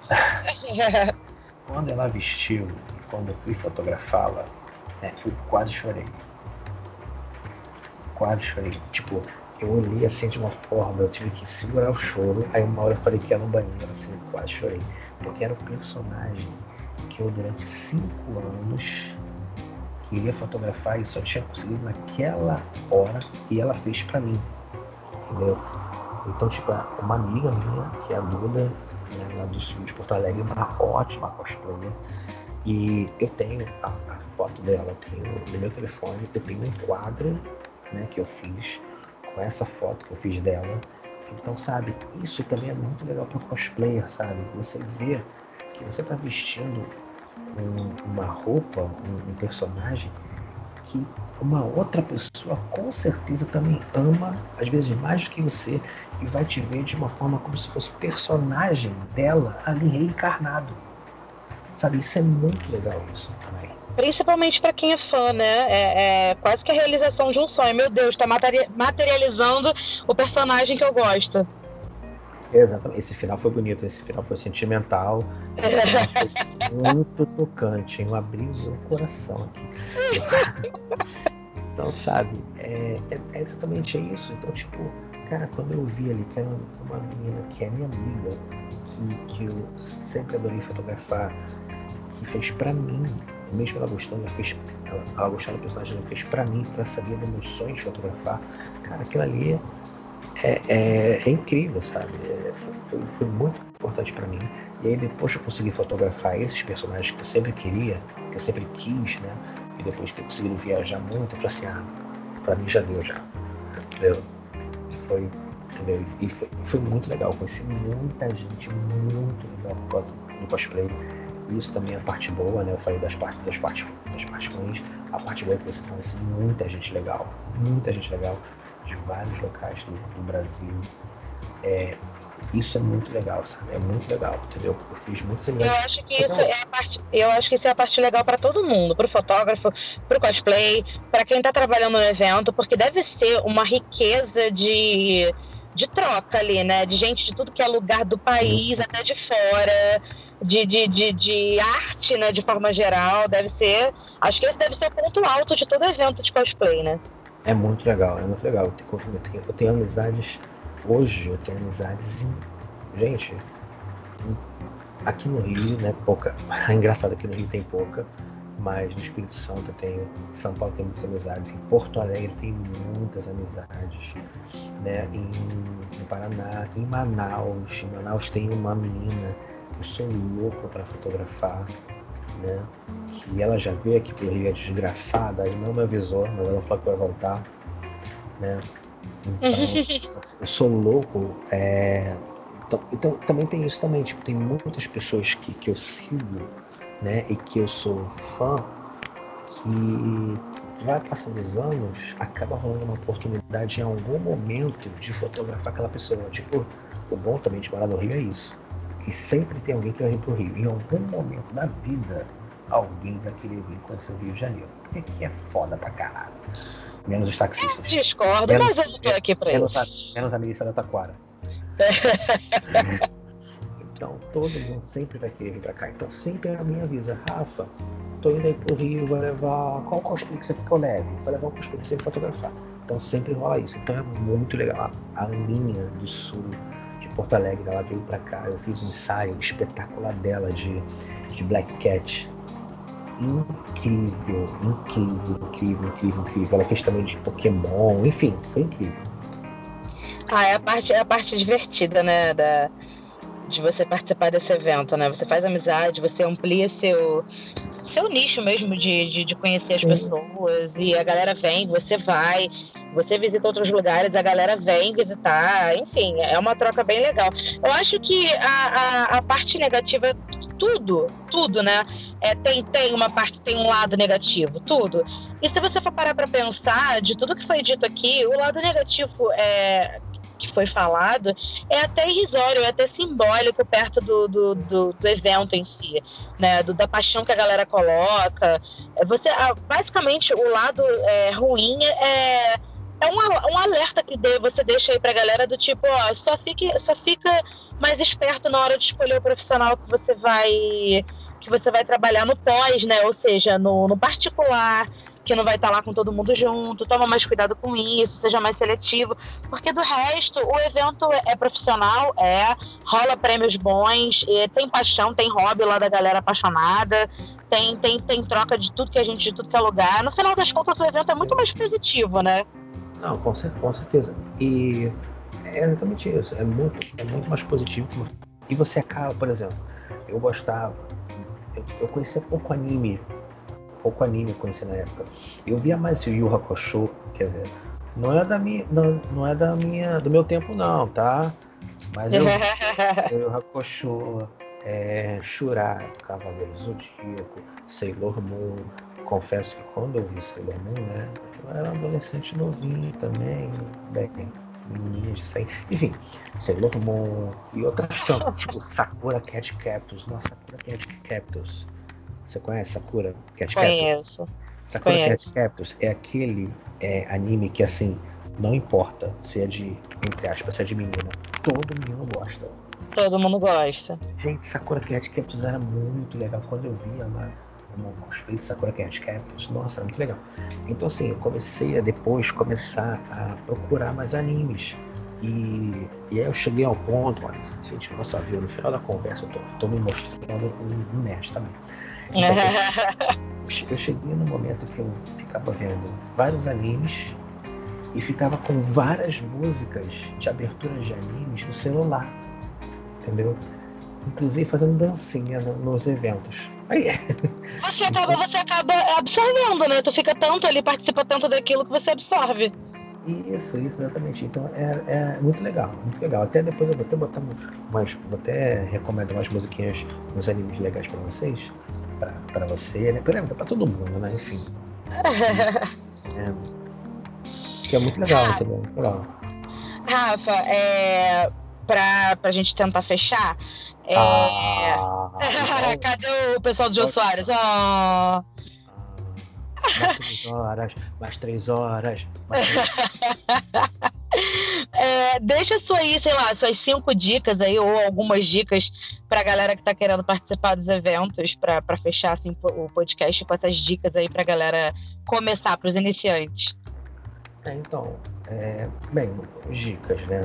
(laughs) quando ela vestiu, quando eu fui fotografá-la, né, eu quase chorei. Quase chorei. Tipo, eu olhei assim de uma forma, eu tive que segurar o choro. Aí uma hora eu falei que era no banheiro, assim, quase chorei. Porque era o personagem que eu durante cinco anos queria fotografar e só tinha conseguido naquela hora e ela fez para mim, entendeu? Então, tipo, uma amiga minha, que é a Duda, né, lá do sul de Porto Alegre, uma ótima cosplayer, e eu tenho a, a foto dela, tenho no meu telefone, eu tenho um quadro né, que eu fiz com essa foto que eu fiz dela. Então, sabe, isso também é muito legal para cosplayer, sabe? Você vê que você está vestindo um, uma roupa, um, um personagem que uma outra pessoa com certeza também ama, às vezes mais do que você, e vai te ver de uma forma como se fosse personagem dela ali reencarnado. Sabe, isso é muito legal isso também. Principalmente para quem é fã, né? É, é, quase que a realização de um sonho. Meu Deus, está materializando o personagem que eu gosto. Exatamente. Esse final foi bonito, esse final foi sentimental. Muito tocante, hein? abriu o coração aqui. Então, sabe, é, é, é, exatamente isso. Então, tipo, cara, quando eu vi ali que era uma menina que é minha amiga, que, que eu sempre adorei fotografar, que fez pra mim, mesmo ela gostando, ela fez, ela, ela gostando do personagem, ela fez pra mim, pra saber do meu sonho de fotografar. Cara, aquilo ali é, é, é incrível, sabe? É, foi, foi, muito importante para mim. E aí depois eu consegui fotografar esses personagens que eu sempre queria, que eu sempre quis, né? E depois que eu consegui viajar muito, eu falei assim, ah, pra mim já deu já. Entendeu? Foi, entendeu? E foi, foi muito legal, conheci muita gente muito legal por causa, no cosplay. Isso também é a parte boa, né? Eu falei das partes, das partes, das partes ruins. A parte boa é que você conhece muita gente legal, muita gente legal de vários locais do, Brasil. É, isso é muito legal, sabe? É muito legal, entendeu? Eu fiz muitos Eu acho que isso é a parte, eu acho que isso é a parte legal para todo mundo, para o fotógrafo, para o cosplay, para quem está trabalhando no evento, porque deve ser uma riqueza de, de troca ali, né? De gente de tudo que é lugar do país, Sim. até de fora. De, de, de, de, arte, né, de forma geral, deve ser. Acho que esse deve ser o ponto alto de todo evento de cosplay, né? É muito legal, é muito legal. Eu tenho, eu tenho, eu tenho amizades Hoje eu tenho amizades em. Gente, aqui no Rio, né? Pouca. (laughs) Engraçado, aqui no Rio tem pouca, mas no Espírito Santo eu tenho. Em São Paulo tem muitas amizades. Em Porto Alegre tem muitas amizades. Né? Em, no Paraná, em Manaus. Em Manaus tem uma menina que eu sou louco para fotografar. Né? Que ela já veio aqui pro Rio, é desgraçada, e não me avisou, mas ela falou que vai voltar. Né? Então, (laughs) eu sou louco. É... Então, então, também tem isso também. Tipo, tem muitas pessoas que, que eu sigo, né? E que eu sou fã, que vai passando os anos, acaba rolando uma oportunidade em algum momento de fotografar aquela pessoa. Tipo, o bom também de morar no Rio é isso. Que sempre tem alguém que vai vir pro Rio. Em algum momento da vida, alguém vai querer vir conhecer o Rio de Janeiro. Porque aqui é foda pra caralho. Menos os taxistas. Eu discordo, menos, mas eu tô aqui pra menos isso. A, menos a Melissa da Taquara. (laughs) então, todo mundo sempre vai querer vir pra cá. Então, sempre a minha avisa, Rafa, tô indo aí pro Rio, vou levar. Qual cosplay que você quer que eu leve? Vou levar um cosplay pra você fotografar. Então, sempre rola isso. Então, é muito legal. A Aninha do Sul, Porto Alegre, ela veio pra cá. Eu fiz um ensaio espetacular dela de, de Black Cat incrível, incrível, incrível, incrível, incrível. Ela fez também de Pokémon, enfim, foi incrível. Ah, é a parte, é a parte divertida, né, da, de você participar desse evento, né? Você faz amizade, você amplia seu, seu nicho mesmo de, de, de conhecer Sim. as pessoas e a galera vem, você vai, você visita outros lugares, a galera vem visitar, enfim, é uma troca bem legal. Eu acho que a, a, a parte negativa tudo, tudo, né? É, tem, tem uma parte, tem um lado negativo, tudo. E se você for parar para pensar, de tudo que foi dito aqui, o lado negativo é, que foi falado é até irrisório, é até simbólico perto do, do, do, do evento em si, né? Do, da paixão que a galera coloca. Você, basicamente, o lado é, ruim é, é um, um alerta que você deixa aí pra galera do tipo, ó, só, fique, só fica mais esperto na hora de escolher o profissional que você vai que você vai trabalhar no pós, né? Ou seja, no, no particular, que não vai estar lá com todo mundo junto, toma mais cuidado com isso, seja mais seletivo, porque do resto o evento é, é profissional, é, rola prêmios bons, tem paixão, tem hobby lá da galera apaixonada, tem, tem, tem troca de tudo que a gente, de tudo que é lugar. No final das contas, o evento é muito mais positivo, né? Não, com, com certeza. E é exatamente isso. É muito, é muito mais positivo. E você acaba, por exemplo, eu gostava, eu, eu conhecia pouco anime, pouco anime eu conheci na época. Eu via mais o Yu Hakusho, quer dizer, não é da minha, não, não é da minha, do meu tempo não, tá? Mas eu, (laughs) Yu Hakusho, é, Shura, Cavaleiro Zodíaco, Sailor Moon. Confesso que quando eu vi Sailor Moon, né, eu era um adolescente novinho também, bem, menininhas de 100. Enfim, Sailor Moon e outras tantas, tipo Sakura Cat Captors. Nossa, Sakura Cat Captors. Você conhece Sakura Cat Captors? Conheço. Sakura Conheço. Cat Captors é aquele é, anime que, assim, não importa se é de, entre aspas, se é de menina, todo menino gosta. Todo mundo gosta. Gente, Sakura Cat Captors era muito legal. Quando eu via lá cosplay de Sakura Cat Captors, nossa, era muito legal. Então, assim, eu comecei a depois começar a procurar mais animes. E, e aí eu cheguei ao ponto, olha, gente, nossa, viu, no final da conversa eu tô, tô me mostrando um, um nerd também. Então, eu, (laughs) eu cheguei no momento que eu ficava vendo vários animes e ficava com várias músicas de aberturas de animes no celular, entendeu? Inclusive fazendo dancinha no, nos eventos. Aí... (laughs) Você acaba, você acaba absorvendo, né? Tu fica tanto ali, participa tanto daquilo que você absorve. Isso, isso, exatamente. Então é, é muito legal, muito legal. Até depois eu vou até botar mais, vou até recomendar umas musiquinhas, uns animes legais pra vocês, pra, pra você, né? Pra, pra todo mundo, né? Enfim. (laughs) é, que é muito legal, ah, também. Legal. Rafa, é, pra, pra gente tentar fechar, é... Ah, (laughs) Cadê o pessoal do Jô Soares? Oh. Mais três horas, mais três horas. Mais três... (laughs) é, deixa sua aí, sei lá, suas cinco dicas aí, ou algumas dicas pra galera que tá querendo participar dos eventos, pra, pra fechar assim, o podcast com essas dicas aí pra galera começar, pros iniciantes. É, então, é, bem, dicas, né?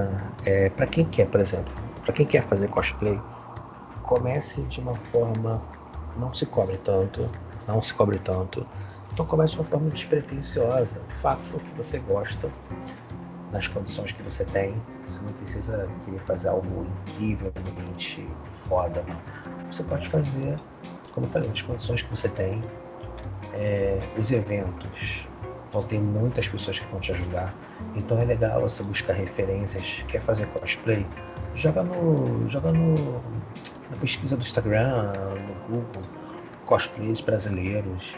É, para quem quer, por exemplo, para quem quer fazer cosplay, comece de uma forma, não se cobre tanto, não se cobre tanto. Então comece de uma forma despretensiosa, faça o que você gosta, nas condições que você tem. Você não precisa querer fazer algo incrivelmente foda. Você pode fazer, como eu falei, nas condições que você tem. É, os eventos vão ter muitas pessoas que vão te ajudar. Então é legal você buscar referências. Quer fazer cosplay? Joga no, joga no, na pesquisa do Instagram, no Google, cosplays brasileiros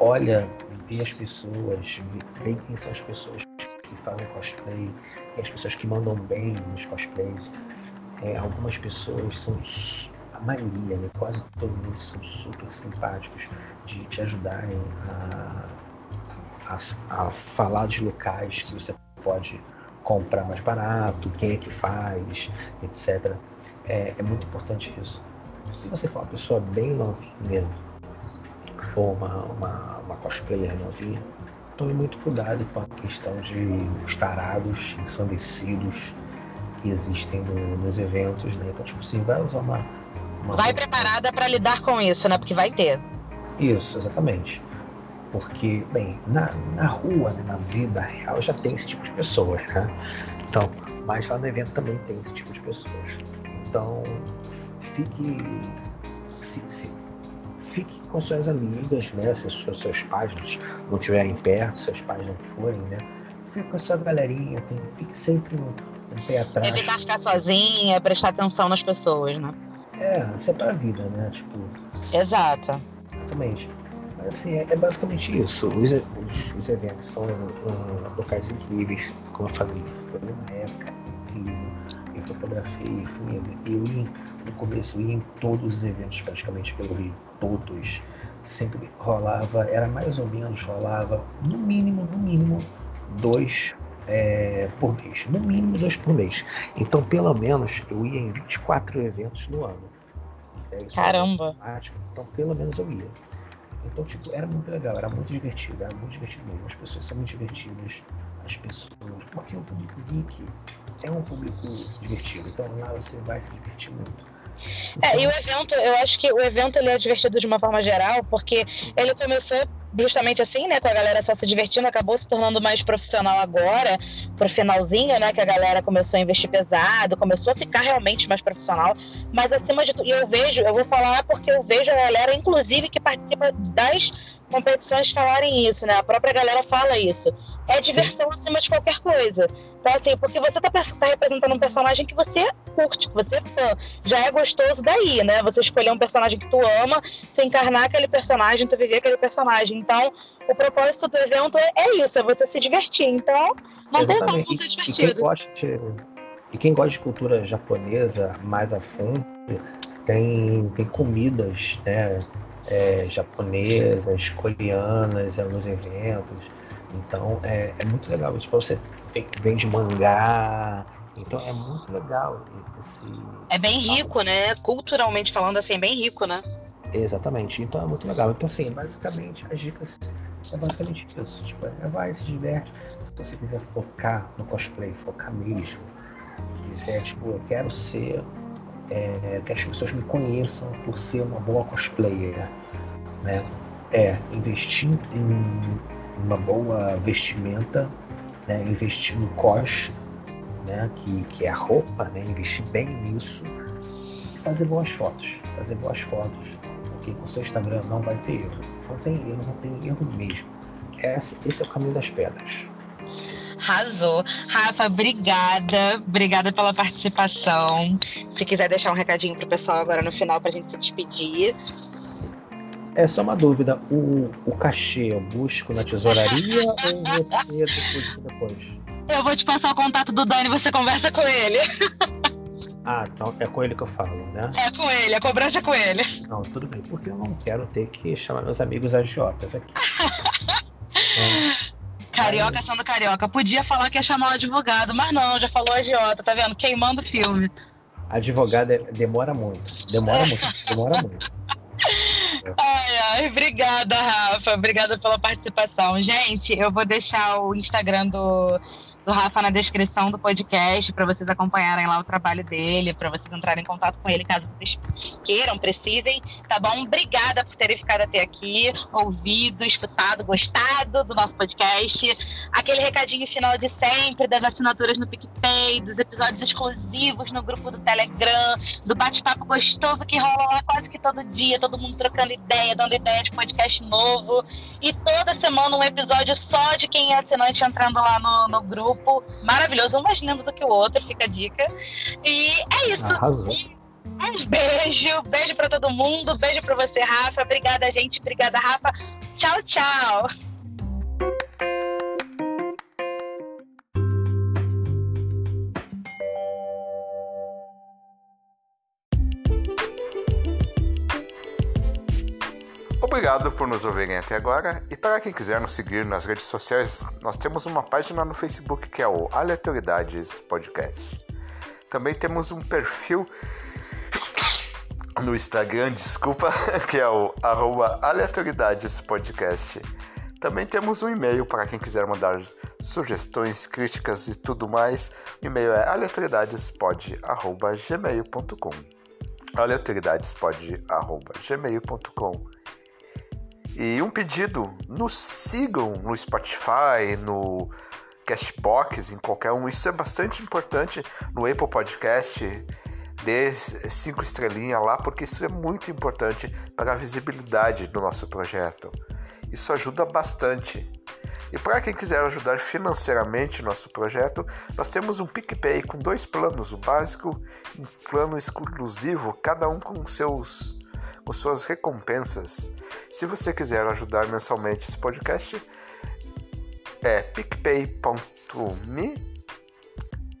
olha, vê as pessoas, vê, quem são as pessoas que fazem cosplay, e as pessoas que mandam bem nos cosplays. É, algumas pessoas são, a maioria, né, quase todo mundo são super simpáticos de te ajudarem a, a, a falar dos locais que você pode comprar mais barato, quem é que faz, etc. É, é muito importante isso. Se você for uma pessoa bem novinha, for uma, uma, uma cosplayer novinha, tome muito cuidado com a questão de os tarados ensandecidos que existem no, nos eventos, né? Então, tipo assim, vai usar uma. uma vai preparada para lidar com isso, né? Porque vai ter. Isso, exatamente. Porque, bem, na, na rua, né, na vida real, já tem esse tipo de pessoas, né? Então, mas lá no evento também tem esse tipo de pessoas. Então, fique. Se, se, fique com suas amigas, né? Se seus, seus pais não estiverem perto, seus pais não forem, né? Fique com a sua galerinha, fique sempre um, um pé atrás. Evitar ficar sozinha, prestar atenção nas pessoas, né? É, isso é pra vida, né? Tipo. Exato. Exatamente. Mas assim, é, é basicamente isso. Os, os, os eventos são uh, locais incríveis, como eu falei, foi uma época incrível. Eu fotografei, fui, eu ia, no começo eu ia em todos os eventos praticamente pelo Rio todos. Sempre rolava, era mais ou menos, rolava no mínimo, no mínimo, dois é, por mês. No mínimo dois por mês. Então, pelo menos, eu ia em 24 eventos no ano. É Caramba! Então, pelo menos eu ia. Então, tipo, era muito legal, era muito divertido, era muito divertido mesmo. As pessoas são muito divertidas, as pessoas. Porque o público geek é um público divertido. Então lá você vai se divertir muito. É, e o evento, eu acho que o evento ele é divertido de uma forma geral, porque ele começou justamente assim, né, com a galera só se divertindo, acabou se tornando mais profissional agora, pro finalzinho, né, que a galera começou a investir pesado, começou a ficar realmente mais profissional, mas acima de tudo, e eu vejo, eu vou falar porque eu vejo a galera, inclusive, que participa das competições falarem isso, né, a própria galera fala isso é diversão acima de qualquer coisa. Então, assim, porque você tá, tá, representando um personagem que você curte, que você é fã. Já é gostoso daí, né? Você escolher um personagem que tu ama, tu encarnar aquele personagem, tu viver aquele personagem. Então, o propósito do evento é, é isso, é você se divertir. Então, não tem como ser divertido. E quem, gosta, e quem gosta de cultura japonesa mais a fundo, tem, tem comidas, né? É, japonesas, coreanas alguns eventos então é, é muito legal isso. Pra você vende mangá. Então é muito legal esse. É bem rico, né? Culturalmente falando, assim, é bem rico, né? Exatamente. Então é muito legal. Então, assim, basicamente, as dicas é basicamente isso. Tipo, é vai, se diverte. Se você quiser focar no cosplay, focar mesmo. Quiser, tipo, eu quero ser. É, que as pessoas me conheçam por ser uma boa cosplayer. Né? É, investir em uma boa vestimenta, né? investir no COS, né? que, que é a roupa, né? investir bem nisso, fazer boas fotos, fazer boas fotos, porque com o seu Instagram não vai ter erro, não tem erro, não tem erro mesmo. Esse, esse é o caminho das pedras. Arrasou. Rafa, obrigada. Obrigada pela participação. Se quiser deixar um recadinho pro pessoal agora no final pra gente se despedir. É só uma dúvida, o, o cachê eu busco na tesouraria ou você deposita depois? Eu vou te passar o contato do Dani e você conversa com ele. Ah, então é com ele que eu falo, né? É com ele, a cobrança é com ele. Não, tudo bem, porque eu não quero ter que chamar meus amigos agiotas aqui. é. (laughs) Carioca sendo carioca. Podia falar que ia chamar o advogado, mas não, já falou agiota, tá vendo? Queimando o filme. Advogado é, demora muito. Demora muito. Demora muito. Ai, (laughs) ai, obrigada, Rafa. Obrigada pela participação. Gente, eu vou deixar o Instagram do do Rafa na descrição do podcast para vocês acompanharem lá o trabalho dele, para vocês entrarem em contato com ele caso vocês queiram, precisem, tá bom? Obrigada por terem ficado até aqui, ouvido, escutado, gostado do nosso podcast. Aquele recadinho final de sempre das assinaturas no PicPay, dos episódios exclusivos no grupo do Telegram, do bate-papo gostoso que rola lá quase que todo dia, todo mundo trocando ideia, dando ideia de podcast novo. E toda semana um episódio só de quem é assinante entrando lá no, no grupo grupo maravilhoso, um mais lindo do que o outro, fica a dica. E é isso. Arrasou. Um beijo, beijo para todo mundo, beijo para você, Rafa. Obrigada, gente. Obrigada, Rafa. Tchau, tchau. Obrigado por nos ouvirem até agora. E para quem quiser nos seguir nas redes sociais, nós temos uma página no Facebook que é o Aleatoriedades Podcast. Também temos um perfil no Instagram, desculpa, (laughs) que é o arroba Aleatoriedades Podcast. Também temos um e-mail para quem quiser mandar sugestões, críticas e tudo mais. O e-mail é aleatoriedadespod.gmail.com aleatoriedadespod.gmail.com e um pedido, nos sigam no Spotify, no Castbox, em qualquer um. Isso é bastante importante no Apple Podcast. Dê cinco estrelinhas lá, porque isso é muito importante para a visibilidade do nosso projeto. Isso ajuda bastante. E para quem quiser ajudar financeiramente nosso projeto, nós temos um PicPay com dois planos, o básico e um plano exclusivo, cada um com seus com suas recompensas. Se você quiser ajudar mensalmente esse podcast, é picpay.me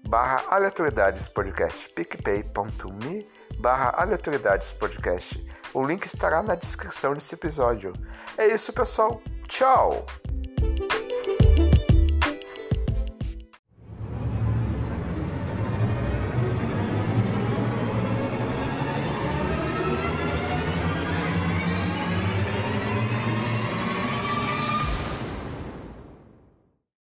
barra aleatoriedades podcast. picpay.me barra aleatoriedades podcast. O link estará na descrição desse episódio. É isso pessoal. Tchau